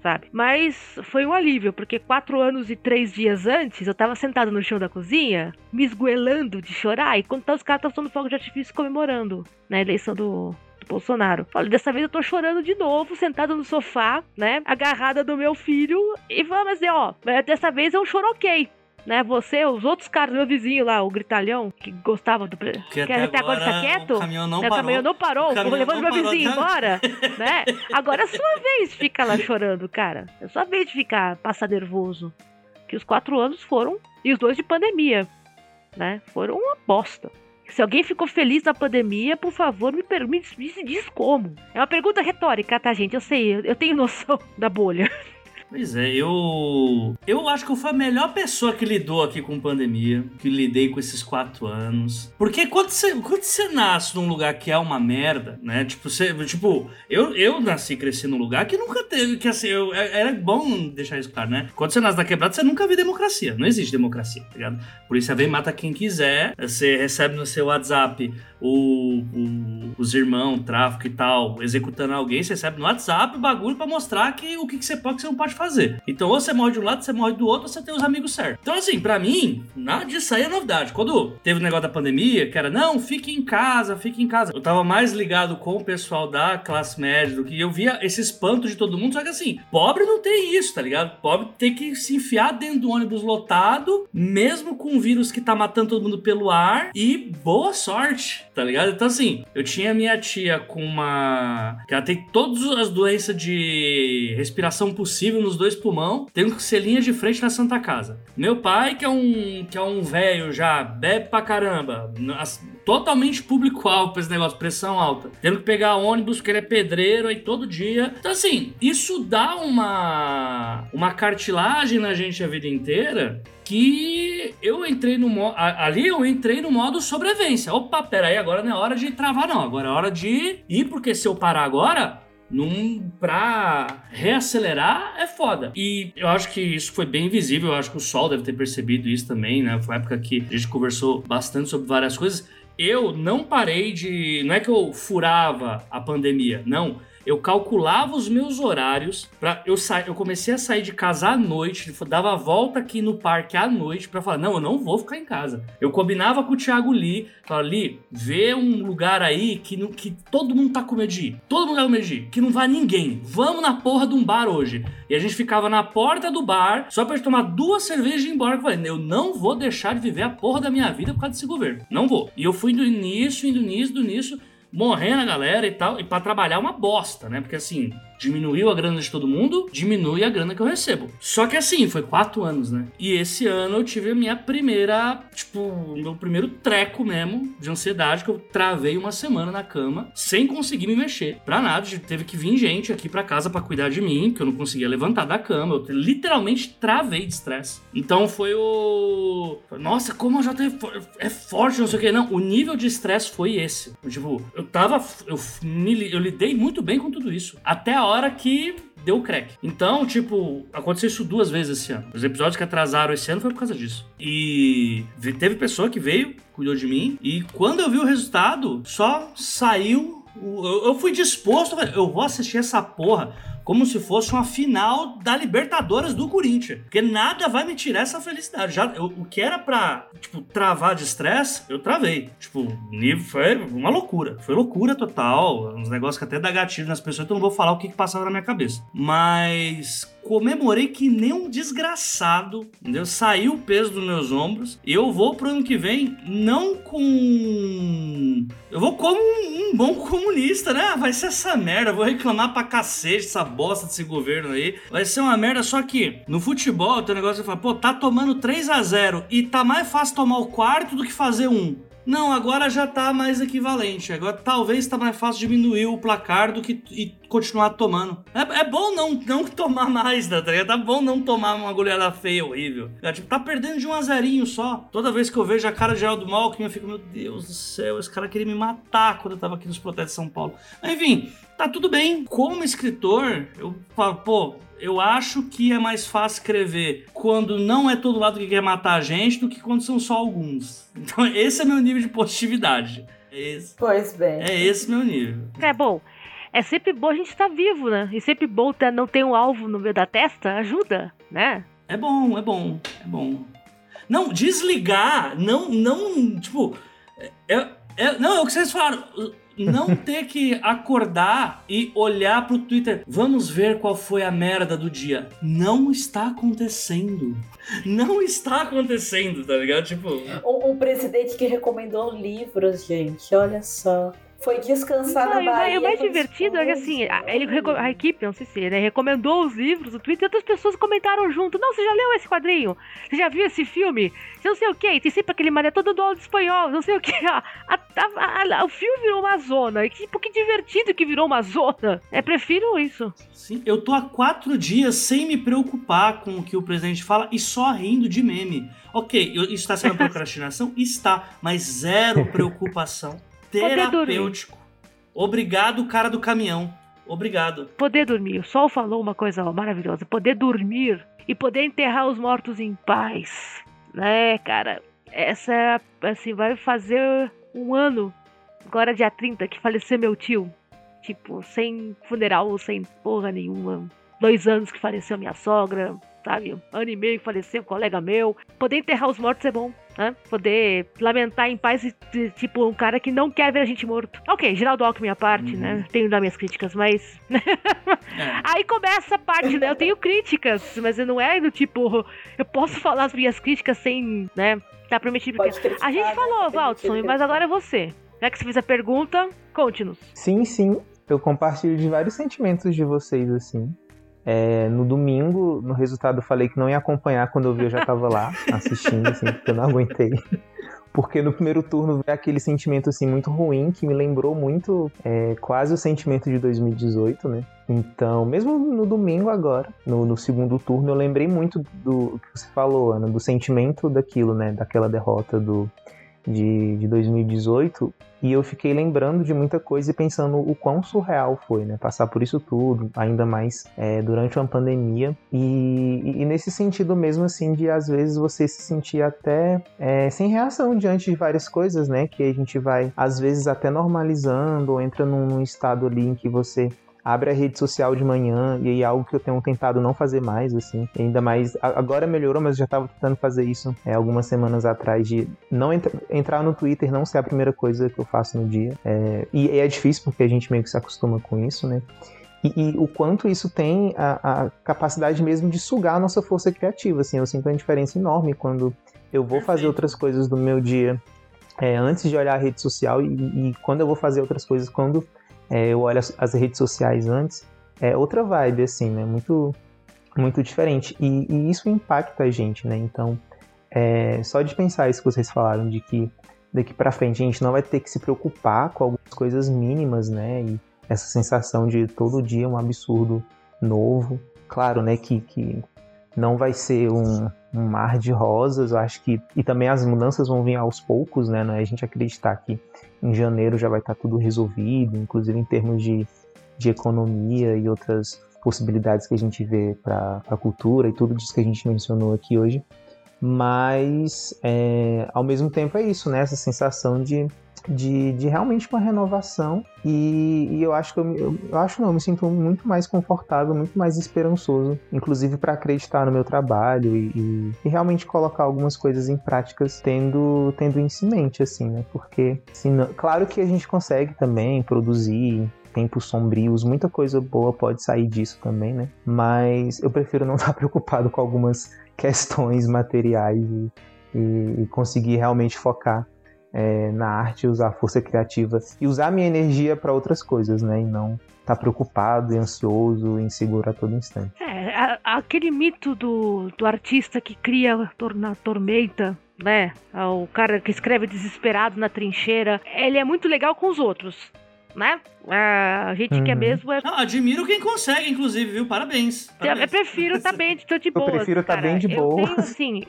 S7: sabe? Mas foi um alívio, porque quatro anos e três dias antes, eu tava sentada no chão da cozinha, me esgoelando de chorar, e quando tá os caras estavam soltando fogo de artifício comemorando na eleição do, Bolsonaro. Olha, dessa vez eu tô chorando de novo, sentada no sofá, né? Agarrada do meu filho, e vamos dizer, ó, dessa vez é um choro ok. Né, você, os outros caras, meu vizinho lá, o gritalhão, que gostava do.
S4: Que até
S7: até agora tá
S4: agora
S7: quieto.
S4: o caminhão não
S7: né,
S4: parou.
S7: O caminhão não parou,
S4: O caminhão
S7: levando meu vizinho
S4: até
S7: embora, né? Agora é sua vez de ficar lá chorando, cara. É sua vez de ficar, passar nervoso. Que os quatro anos foram, e os dois de pandemia. né? Foram uma bosta. Se alguém ficou feliz na pandemia, por favor, me permite, me diz como. É uma pergunta retórica, tá, gente? Eu sei, eu tenho noção da bolha.
S4: Pois é, eu. Eu acho que eu fui a melhor pessoa que lidou aqui com pandemia, que lidei com esses quatro anos. Porque quando você, quando você nasce num lugar que é uma merda, né? Tipo, você, tipo eu, eu nasci e cresci num lugar que nunca teve. Que assim, eu, era bom deixar isso claro, né? Quando você nasce na quebrada, você nunca viu democracia. Não existe democracia, tá ligado? Por isso, vem mata quem quiser. Você recebe no seu WhatsApp o, o, os irmãos, tráfico e tal, executando alguém, você recebe no WhatsApp o bagulho pra mostrar que, o que, que você pode que você não pode fazer. Então, ou você morre de um lado, você morre do outro, ou você tem os amigos certos. Então, assim, pra mim, nada disso aí é novidade. Quando teve o negócio da pandemia, que era, não, fique em casa, fique em casa. Eu tava mais ligado com o pessoal da classe média do que eu via esse espanto de todo mundo, só que assim, pobre não tem isso, tá ligado? Pobre tem que se enfiar dentro do ônibus lotado, mesmo com um vírus que tá matando todo mundo pelo ar, e boa sorte, tá ligado? Então, assim, eu tinha minha tia com uma. que ela tem todas as doenças de respiração possível nos dois pulmão, tem que ser linha de frente na Santa Casa. Meu pai, que é um que é um velho já, bebe pra caramba, totalmente público-alvo pra esse negócio, pressão alta, tendo que pegar ônibus porque ele é pedreiro aí todo dia. Então, assim, isso dá uma, uma cartilagem na gente a vida inteira que eu entrei no modo. Ali eu entrei no modo sobrevivência. Opa, peraí, agora não é hora de travar, não. Agora é hora de ir, porque se eu parar agora, num, pra reacelerar é foda. E eu acho que isso foi bem visível, eu acho que o Sol deve ter percebido isso também, né? Foi uma época que a gente conversou bastante sobre várias coisas. Eu não parei de. Não é que eu furava a pandemia, não eu calculava os meus horários para eu sair, eu comecei a sair de casa à noite, dava a volta aqui no parque à noite para falar, não, eu não vou ficar em casa. Eu combinava com o Thiago Lee, falava, Lee, vê um lugar aí que, não, que todo mundo tá com medo de ir, todo mundo tá com medo de ir, que não vai ninguém. Vamos na porra de um bar hoje. E a gente ficava na porta do bar só pra tomar duas cervejas e ir embora. Eu falei, eu não vou deixar de viver a porra da minha vida por causa desse governo. Não vou. E eu fui indo nisso, indo nisso, indo nisso morrendo a galera e tal, e para trabalhar é uma bosta, né? Porque assim, diminuiu a grana de todo mundo, diminui a grana que eu recebo. Só que assim, foi quatro anos, né? E esse ano eu tive a minha primeira, tipo, meu primeiro treco mesmo de ansiedade, que eu travei uma semana na cama, sem conseguir me mexer. Pra nada, teve que vir gente aqui pra casa para cuidar de mim, porque eu não conseguia levantar da cama. Eu literalmente travei de estresse. Então foi o. Nossa, como eu já tenho. É forte, não sei o que. Não, o nível de estresse foi esse. Tipo, eu tava. Eu, eu lidei muito bem com tudo isso. Até a hora que deu crack. Então, tipo, aconteceu isso duas vezes esse ano. Os episódios que atrasaram esse ano foi por causa disso. E teve pessoa que veio, cuidou de mim, e quando eu vi o resultado, só saiu. Eu fui disposto, eu vou assistir essa porra como se fosse uma final da Libertadores do Corinthians. Porque nada vai me tirar essa felicidade. Já, eu, o que era pra, tipo, travar de estresse, eu travei. Tipo, nível foi uma loucura. Foi loucura total. Uns negócios que até dá gatilho nas pessoas, então não vou falar o que, que passava na minha cabeça. Mas comemorei que nem um desgraçado, entendeu? Saiu o peso dos meus ombros. E eu vou pro ano que vem não com. Eu vou como um, um bom comunista, né? Vai ser essa merda, vou reclamar pra cacete essa bosta desse governo aí. Vai ser uma merda, só que no futebol tem um negócio que fala, pô, tá tomando 3 a 0 e tá mais fácil tomar o quarto do que fazer um. Não, agora já tá mais equivalente. Agora talvez tá mais fácil diminuir o placar do que e continuar tomando. É, é bom não, não tomar mais, tá ligado? Tá bom não tomar uma goleada feia, horrível. É, tipo, tá perdendo de um azarinho só. Toda vez que eu vejo a cara de Geraldo Malcolm, eu fico, meu Deus do céu, esse cara queria me matar quando eu tava aqui nos protestos de São Paulo. Enfim, tá tudo bem. Como escritor, eu falo, pô, eu acho que é mais fácil escrever quando não é todo lado que quer matar a gente do que quando são só alguns. Então, esse é meu nível de positividade. Esse,
S5: pois bem.
S4: É esse meu nível.
S7: É bom. É sempre bom a gente estar tá vivo, né? E sempre bom ter, não ter um alvo no meio da testa ajuda, né?
S4: É bom, é bom, é bom. Não, desligar, não, não, tipo, é, é, não, é o que vocês falaram não ter que acordar e olhar pro Twitter, vamos ver qual foi a merda do dia. Não está acontecendo. Não está acontecendo, tá ligado? Tipo.
S5: O, o presidente que recomendou livros, gente, olha só Foi descansar
S7: Não,
S5: na
S7: e o mais-
S5: Bahia.
S7: o mais divertido é que assim, a, ele, a equipe, não sei se ele recomendou os livros, o Twitter, e outras pessoas comentaram junto. Não, você já leu esse quadrinho? Você já viu esse filme? Você não sei o que, tem sempre aquele mané todo do aula de espanhol, não sei o que. A, a- a- o filme virou uma zona. E que, tipo, que divertido que virou uma zona. É, prefiro isso.
S4: Sim, eu tô há quatro dias sem me preocupar com o que o presidente fala e só rindo de meme. Ok, isso está sendo procrastinação? Está, mas zero preocupação. Terapêutico. Obrigado, cara do caminhão. Obrigado.
S7: Poder dormir. O Sol falou uma coisa maravilhosa. Poder dormir e poder enterrar os mortos em paz. Né, cara? Essa, assim, vai fazer um ano, agora dia 30, que faleceu meu tio. Tipo, sem funeral, sem porra nenhuma. Dois anos que faleceu minha sogra, sabe? Ano e meio que faleceu um colega meu. Poder enterrar os mortos é bom, né? Poder lamentar em paz, tipo, um cara que não quer ver a gente morto. Ok, Geraldo Alckmin à parte,
S4: Uhum.
S7: né? Tenho das minhas críticas, mas
S4: É.
S7: Aí começa a parte, né? Eu tenho críticas, mas não é do tipo, eu posso falar as minhas críticas sem, né? Tá prometido. A gente
S5: né?
S7: falou, Valdson, mas agora é você. Já que você fez a pergunta, conte-nos.
S6: Sim, sim. Eu compartilho de vários sentimentos de vocês, assim. É, no domingo, no resultado, eu falei que não ia acompanhar quando eu vi, eu já tava lá assistindo, assim, porque eu não aguentei. Porque no primeiro turno veio aquele sentimento, assim, muito ruim, que me lembrou muito é, quase o sentimento de 2018, né? Então, mesmo no domingo agora, no, no segundo turno, eu lembrei muito do que você falou, Ana, do sentimento daquilo, né? Daquela derrota do, de, de 2018 e eu fiquei lembrando de muita coisa e pensando o quão surreal foi, né? Passar por isso tudo, ainda mais é, durante uma pandemia. E, e- nesse sentido mesmo, assim, de às vezes você se sentir até é, sem reação diante de várias coisas, né? Que a gente vai, às vezes, até normalizando ou entra num, num estado ali em que você abre a rede social de manhã e aí é algo que eu tenho tentado não fazer mais, assim. Ainda mais, agora melhorou, mas eu já estava tentando fazer isso é, algumas semanas atrás de não entra- entrar no Twitter não ser a primeira coisa que eu faço no dia. É, e, e é difícil porque a gente meio que se acostuma com isso, né? E, e o quanto isso tem a, a capacidade mesmo de sugar a nossa força criativa, assim. Eu sinto uma diferença enorme quando eu vou fazer outras coisas do meu dia é, antes de olhar a rede social e, e quando eu vou fazer outras coisas quando é, eu olho as, as redes sociais antes, é outra vibe, assim, né? Muito, muito diferente. E, e isso impacta a gente, né? Então, é, só de pensar isso que vocês falaram, de que daqui pra frente a gente não vai ter que se preocupar com algumas coisas mínimas, né? E essa sensação de todo dia um absurdo novo. Claro, né? Que, que não vai ser um, um mar de rosas, eu acho que. E também as mudanças vão vir aos poucos, né? Não é a gente acreditar que em janeiro já vai estar tudo resolvido, inclusive em termos de, de economia e outras possibilidades que a gente vê para a cultura e tudo isso que a gente mencionou aqui hoje. Mas, é, ao mesmo tempo, é isso, né? Essa sensação de, de, de realmente uma renovação. E, e eu acho que eu, eu, eu acho não, eu me sinto muito mais confortável, muito mais esperançoso, inclusive para acreditar no meu trabalho e, e- e realmente colocar algumas coisas em práticas tendo, tendo isso em mente, assim, né? Porque, assim, claro que a gente consegue também produzir tempos sombrios, muita coisa boa pode sair disso também, né? Mas eu prefiro não estar preocupado com algumas questões materiais e- e conseguir realmente focar é, na arte, usar a força criativa e usar a minha energia para outras coisas, né? E não estar preocupado e ansioso, inseguro a todo instante.
S7: É, a- aquele mito do, do artista que cria tor na tormenta, né? O cara que escreve desesperado na trincheira, ele é muito legal com os outros, né? A gente quer
S6: Uhum.
S7: mesmo é
S4: Não, admiro quem consegue, inclusive, viu? Parabéns.
S7: Eu,
S4: Parabéns.
S7: eu prefiro estar bem, tô de
S6: Eu
S7: boas.
S6: prefiro tá
S7: cara.
S6: bem de
S7: Eu
S6: boas.
S7: tenho, assim,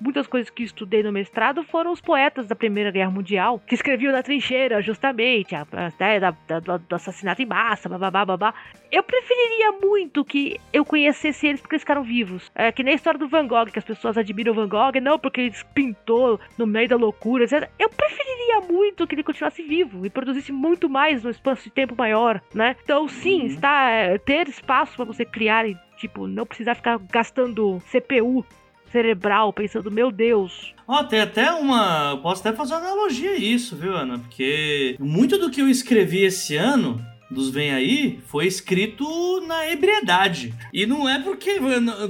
S7: muitas coisas que estudei no mestrado foram os poetas da Primeira Guerra Mundial, que escreviam na trincheira, justamente, a, ideia da- da- do, do assassinato em massa, babá, babá. Eu preferiria muito que eu conhecesse eles porque eles ficaram vivos. É que nem a história do Van Gogh, que as pessoas admiram o Van Gogh, não porque ele pintou no meio da loucura, etc. Eu preferiria muito que ele continuasse vivo e produzisse muito mais no espaço de tempo maior, né? Então, sim,
S4: Uhum.
S7: está, é, ter espaço para você criar e, tipo, não precisar ficar gastando CPU cerebral, pensando, meu Deus.
S4: Ó, tem até uma. Posso até fazer uma analogia a isso, viu, Ana? Porque muito do que eu escrevi esse ano dos Vem Aí foi escrito na ebriedade. E não é porque,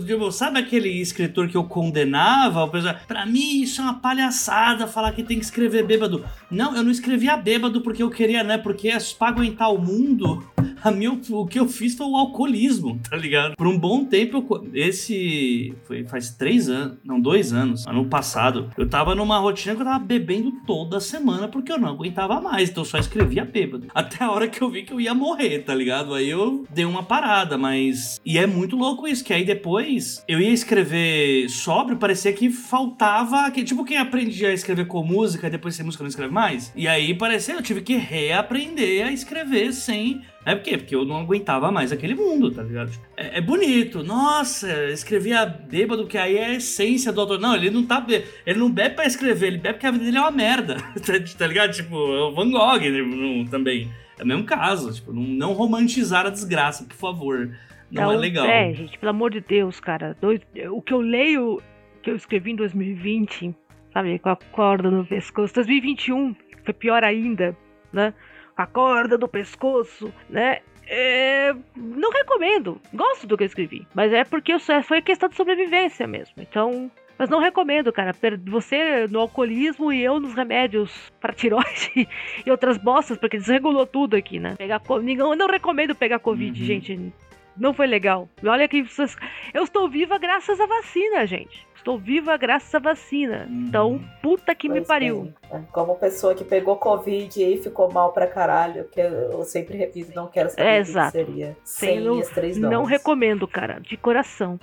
S4: tipo, sabe aquele escritor que eu condenava? Pra mim, isso é uma palhaçada falar que tem que escrever bêbado. Não, eu não escrevia bêbado porque eu queria, né? Porque é pra aguentar o mundo, a minha, o que eu fiz foi o alcoolismo, tá ligado? Por um bom tempo, eu, esse foi faz três anos, não, dois anos, ano passado, eu tava numa rotina que eu tava bebendo toda semana porque eu não aguentava mais, então eu só escrevia bêbado. Até a hora que eu vi que eu ia morrer, tá ligado? Aí eu dei uma parada, mas. E é muito louco isso, que aí depois eu ia escrever sóbrio, parecia que faltava. Que, tipo, quem aprendia a escrever com música, depois sem música não escreve mais. E aí parecia, eu tive que reaprender a escrever sem é por quê? Porque eu não aguentava mais aquele mundo, tá ligado? É, é bonito. Nossa, escrevia bêbado, que aí é a essência do autor. Não, ele não tá. Ele não bebe pra escrever, ele bebe porque a vida dele é uma merda. tá ligado? Tipo, é o Van Gogh né, também. É o mesmo caso. Tipo, não, não romantizar a desgraça, por favor. Não é, é legal.
S7: É, gente, pelo amor de Deus, cara. Dois... O que eu leio, que eu escrevi em 2020, sabe, com a corda no pescoço. 2021 foi pior ainda, né? A corda do pescoço, né? É, não recomendo. Gosto do que eu escrevi. Mas é porque eu, foi questão de sobrevivência mesmo. Então. Mas não recomendo, cara. Você no alcoolismo e eu nos remédios para tiroide e outras bostas, porque desregulou tudo aqui, né? Pegar, eu não recomendo pegar Covid, uhum. gente. Não foi legal. Olha que vocês... eu estou viva graças à vacina, gente. Estou viva graças à vacina. Uhum. Então, puta que pois me pariu.
S5: É. Como pessoa que pegou Covid e ficou mal pra caralho, que eu sempre repito, não quero saber é, o que seria sem Sim, as três doses.
S7: Não recomendo, cara, de coração.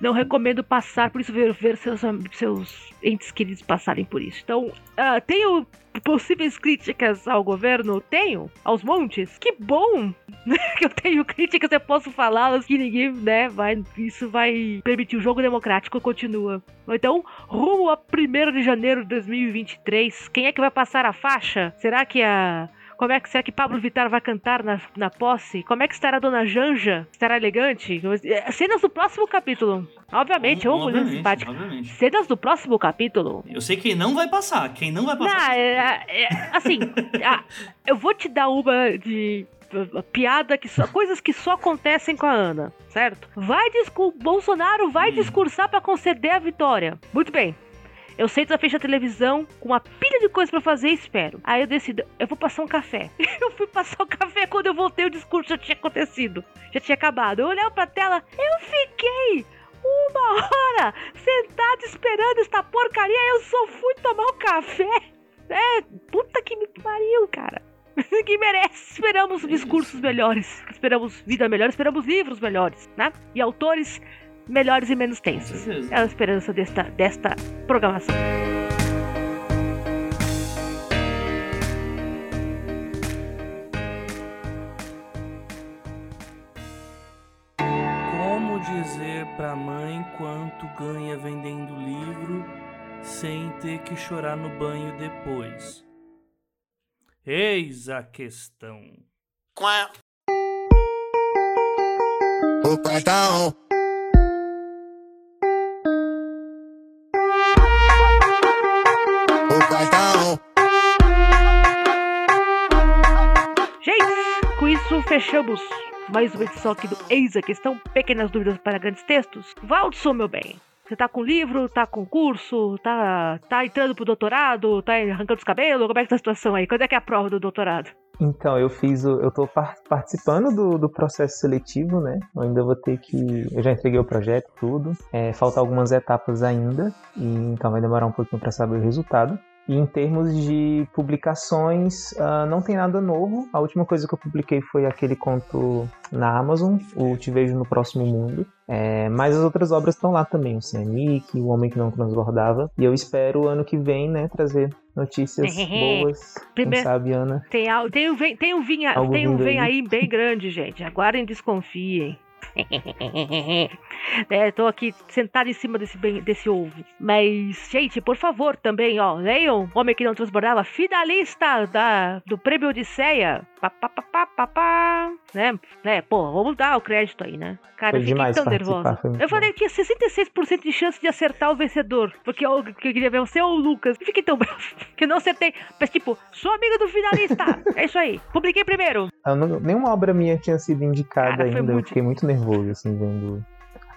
S7: Não recomendo passar por isso, ver, ver seus, seus entes queridos passarem por isso. Então, uh, tenho possíveis críticas ao governo? Tenho, aos montes. Que bom que eu tenho críticas, eu posso falá-las, que ninguém, né, vai, isso vai permitir o jogo democrático continua. Então, rumo a 1 de janeiro de 2023, quem é que vai passar a faixa? Será que a como é que será que Pablo Vittar vai cantar na, na posse? Como é que estará a Dona Janja? Estará elegante? É, cenas do próximo capítulo. Obviamente, uma mulher simpática. Obviamente. Cenas do próximo capítulo.
S4: Eu sei quem não vai passar. Quem não vai passar.
S7: Não, é, é, assim, eu vou te dar uma de piada que só coisas que só acontecem com a Ana, certo? Vai Bolsonaro vai hum. discursar para conceder a vitória. Muito bem. Eu sento na frente da televisão com uma pilha de coisas para fazer e espero. Aí eu decido, eu vou passar um café. eu fui passar o café quando eu voltei, o discurso já tinha acontecido. Já tinha acabado. Eu olhava pra tela, eu fiquei uma hora sentada esperando esta porcaria. Eu só fui tomar um café. É, puta que me pariu, cara. que merece. Esperamos discursos melhores, esperamos vida melhor, esperamos livros melhores, né? E autores melhores e menos tensos. É a esperança desta, desta programação.
S8: Como dizer pra mãe quanto ganha vendendo livro sem ter que chorar no banho depois? Eis a questão. Qual?
S2: O patrão
S7: isso fechamos mais uma edição aqui do Eis a Questão, pequenas dúvidas para grandes textos. Valdson, meu bem, você tá com livro, tá com curso, tá, tá entrando pro doutorado, tá arrancando os cabelos, como é que tá a situação aí? Quando é que é a prova do doutorado?
S6: Então, eu fiz o, eu tô participando do, do processo seletivo, né? Eu ainda vou ter que, eu já entreguei o projeto, tudo. É, faltam algumas etapas ainda, e então vai demorar um pouquinho para saber o resultado. E em termos de publicações, uh, não tem nada novo. A última coisa que eu publiquei foi aquele conto na Amazon, o Te Vejo no Próximo Mundo. É, mas as outras obras estão lá também, o Cianic, O Homem que Não Transbordava. E eu espero ano que vem, né, trazer notícias boas. Primeiro, sabe, Ana?
S7: Tem, tem, um, tem um, vinha, tem um vem aí bem grande, gente. Aguardem, desconfiem. é, tô aqui sentado em cima desse, desse ovo. Mas, gente, por favor, também, ó, leiam Homem que não transbordava, finalista da, do Prêmio Odisseia. Pá, pá, pá, pá, pá, pá. né? né? Pô, vamos dar o crédito aí, né? Cara,
S6: Foi
S7: eu fiquei tão nervosa. Eu falei que tinha 66% de chance de acertar o vencedor. Porque eu, que eu queria ver você ou o Lucas. Eu fiquei tão bravo que eu não acertei. Mas, tipo, sou amiga do finalista. é isso aí. Publiquei primeiro.
S6: Eu não- nenhuma obra minha tinha sido indicada
S7: Cara,
S6: ainda. Eu
S7: muito-
S6: fiquei muito nervoso, assim, vendo.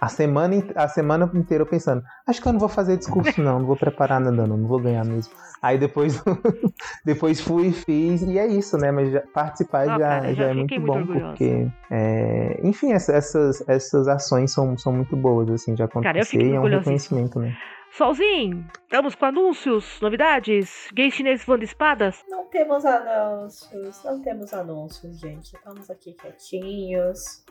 S6: A semana, a semana inteira eu pensando, acho que eu não vou fazer discurso, não, não vou preparar nada, não, não vou ganhar mesmo. Aí depois, depois fui, fiz, e é isso, né? Mas já- participar
S7: Ah,
S6: já,
S7: cara, já
S6: já é muito
S7: muito
S6: bom,
S7: orgulhosa.
S6: porque, é, enfim, essa- essas, essas ações são, são muito boas, assim, de
S7: Cara, eu
S6: acontecer
S7: fiquei
S6: e é um reconhecimento, né?
S7: Solzinho, estamos com anúncios, novidades, gays chineses voando espadas.
S5: Não temos anúncios, não temos anúncios, gente. Estamos aqui quietinhos.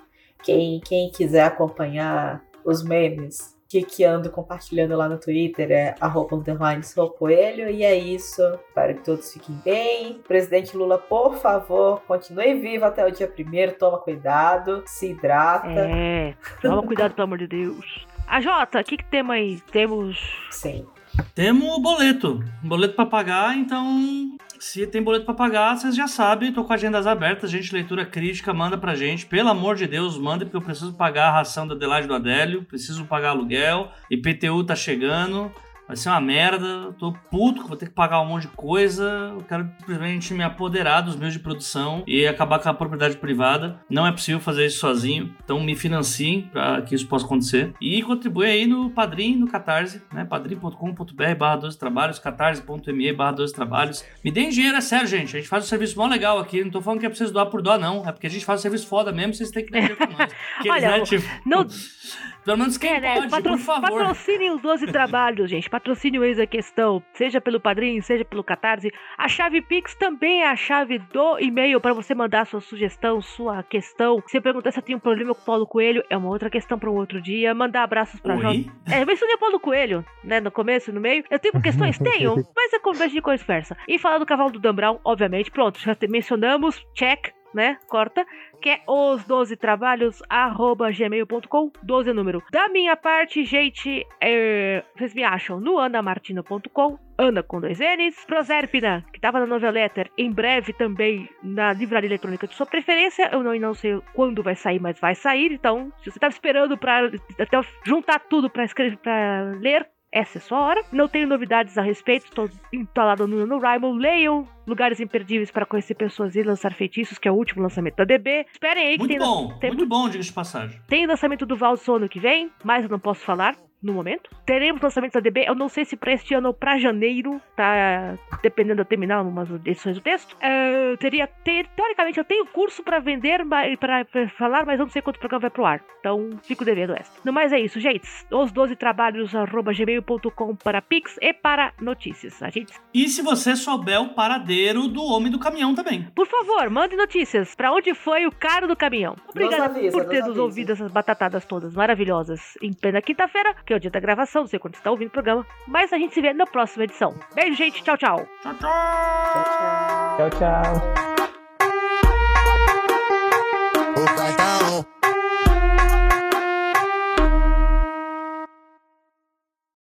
S5: Quem, quem quiser acompanhar os memes que, que ando compartilhando lá no Twitter é arroba underline sou coelho. E é isso. Espero que todos fiquem bem. Presidente Lula, por favor, continue vivo até o dia primeiro. Toma cuidado, se hidrata.
S7: É, toma cuidado, pelo amor de Deus. A Jota, o que, que temos aí? Temos.
S5: Sim.
S4: Temos o boleto. Boleto pra pagar, então. Se tem boleto pra pagar, vocês já sabem, tô com agendas abertas, gente, leitura crítica, manda pra gente. Pelo amor de Deus, manda, porque eu preciso pagar a ração da Adelaide do Adélio, preciso pagar aluguel, IPTU tá chegando, vai ser uma merda, tô puto, vou ter que pagar um monte de coisa, eu quero simplesmente me apoderar dos meios de produção e acabar com a propriedade privada. Não é possível fazer isso sozinho, então me financiem para que isso possa acontecer. E contribui aí no Padrim, no Catarse, né? padrim.com.br barra 12 trabalhos, catarse.me barra 12 trabalhos. Me deem dinheiro, é sério, gente. A gente faz um serviço mó legal aqui. Não tô falando que é vocês doar por doar, não. É porque a gente faz um serviço foda mesmo, vocês têm que dar dinheiro pra nós.
S7: Olha,
S4: né, tipo,
S7: não-
S4: Pelo menos quem
S7: É, né?
S4: pode,
S7: Patro-
S4: por favor.
S7: Patrocinem os 12 trabalhos, gente. Patrocine o Eis a Questão, seja pelo Padrim, seja pelo Catarse. A chave Pix também é a chave do e-mail para você mandar sua sugestão, sua questão. Se perguntar se eu tenho um problema com o Paulo Coelho, é uma outra questão para um outro dia. Mandar abraços Jota.
S4: Oi?
S7: É, eu mencionei o Paulo Coelho, né, no começo no meio. Eu tenho questões? Tenho, mas é conversa de conversa. E falar do cavalo do Dan Brown, obviamente, pronto, já te- mencionamos, check, né, corta, que é os 12 trabalhos, arroba gmail.com, 12 é número. Da minha parte, gente, é, vocês me acham no anamartino.com, Ana com dois N's, Proserpina, que tava na Noveletter, em breve também na livraria eletrônica de sua preferência, eu não, não sei quando vai sair, mas vai sair, então, se você tava esperando pra até juntar tudo pra escrever, para ler, essa é a sua hora. Não tenho novidades a respeito, estou entalado no NaNoWriMo. Leiam Lugares Imperdíveis para conhecer pessoas e lançar feitiços, que é o último lançamento da DB. Esperem aí que
S4: Muito
S7: tem,
S4: bom,
S7: tem
S4: muito bom, diga de passagem.
S7: tem lançamento do Valso ano que vem, mas eu não posso falar no momento. Teremos lançamento da DB, eu não sei se pra este ano ou pra janeiro, tá dependendo de eu terminar umas edições do texto. É, teria, ter, teoricamente, eu tenho curso pra vender, pra falar, mas eu não sei quanto programa vai pro ar. Então, fico devendo essa. No mais é isso, gente. Os 12 trabalhos, arroba gmail.com para Pix e para notícias. A gente,
S4: E se você souber o paradeiro do homem do caminhão também.
S7: por favor, mande notícias. Pra onde foi o cara do caminhão? Obrigada
S5: avisa,
S7: por ter nos ouvido essas batatadas todas maravilhosas em plena quinta-feira, porque é o dia da gravação, não sei quando você está ouvindo o programa. Mas a gente se vê na próxima edição. Beijo, gente. Tchau, tchau.
S4: Tchau, tchau.
S5: Tchau, tchau.
S6: tchau, tchau.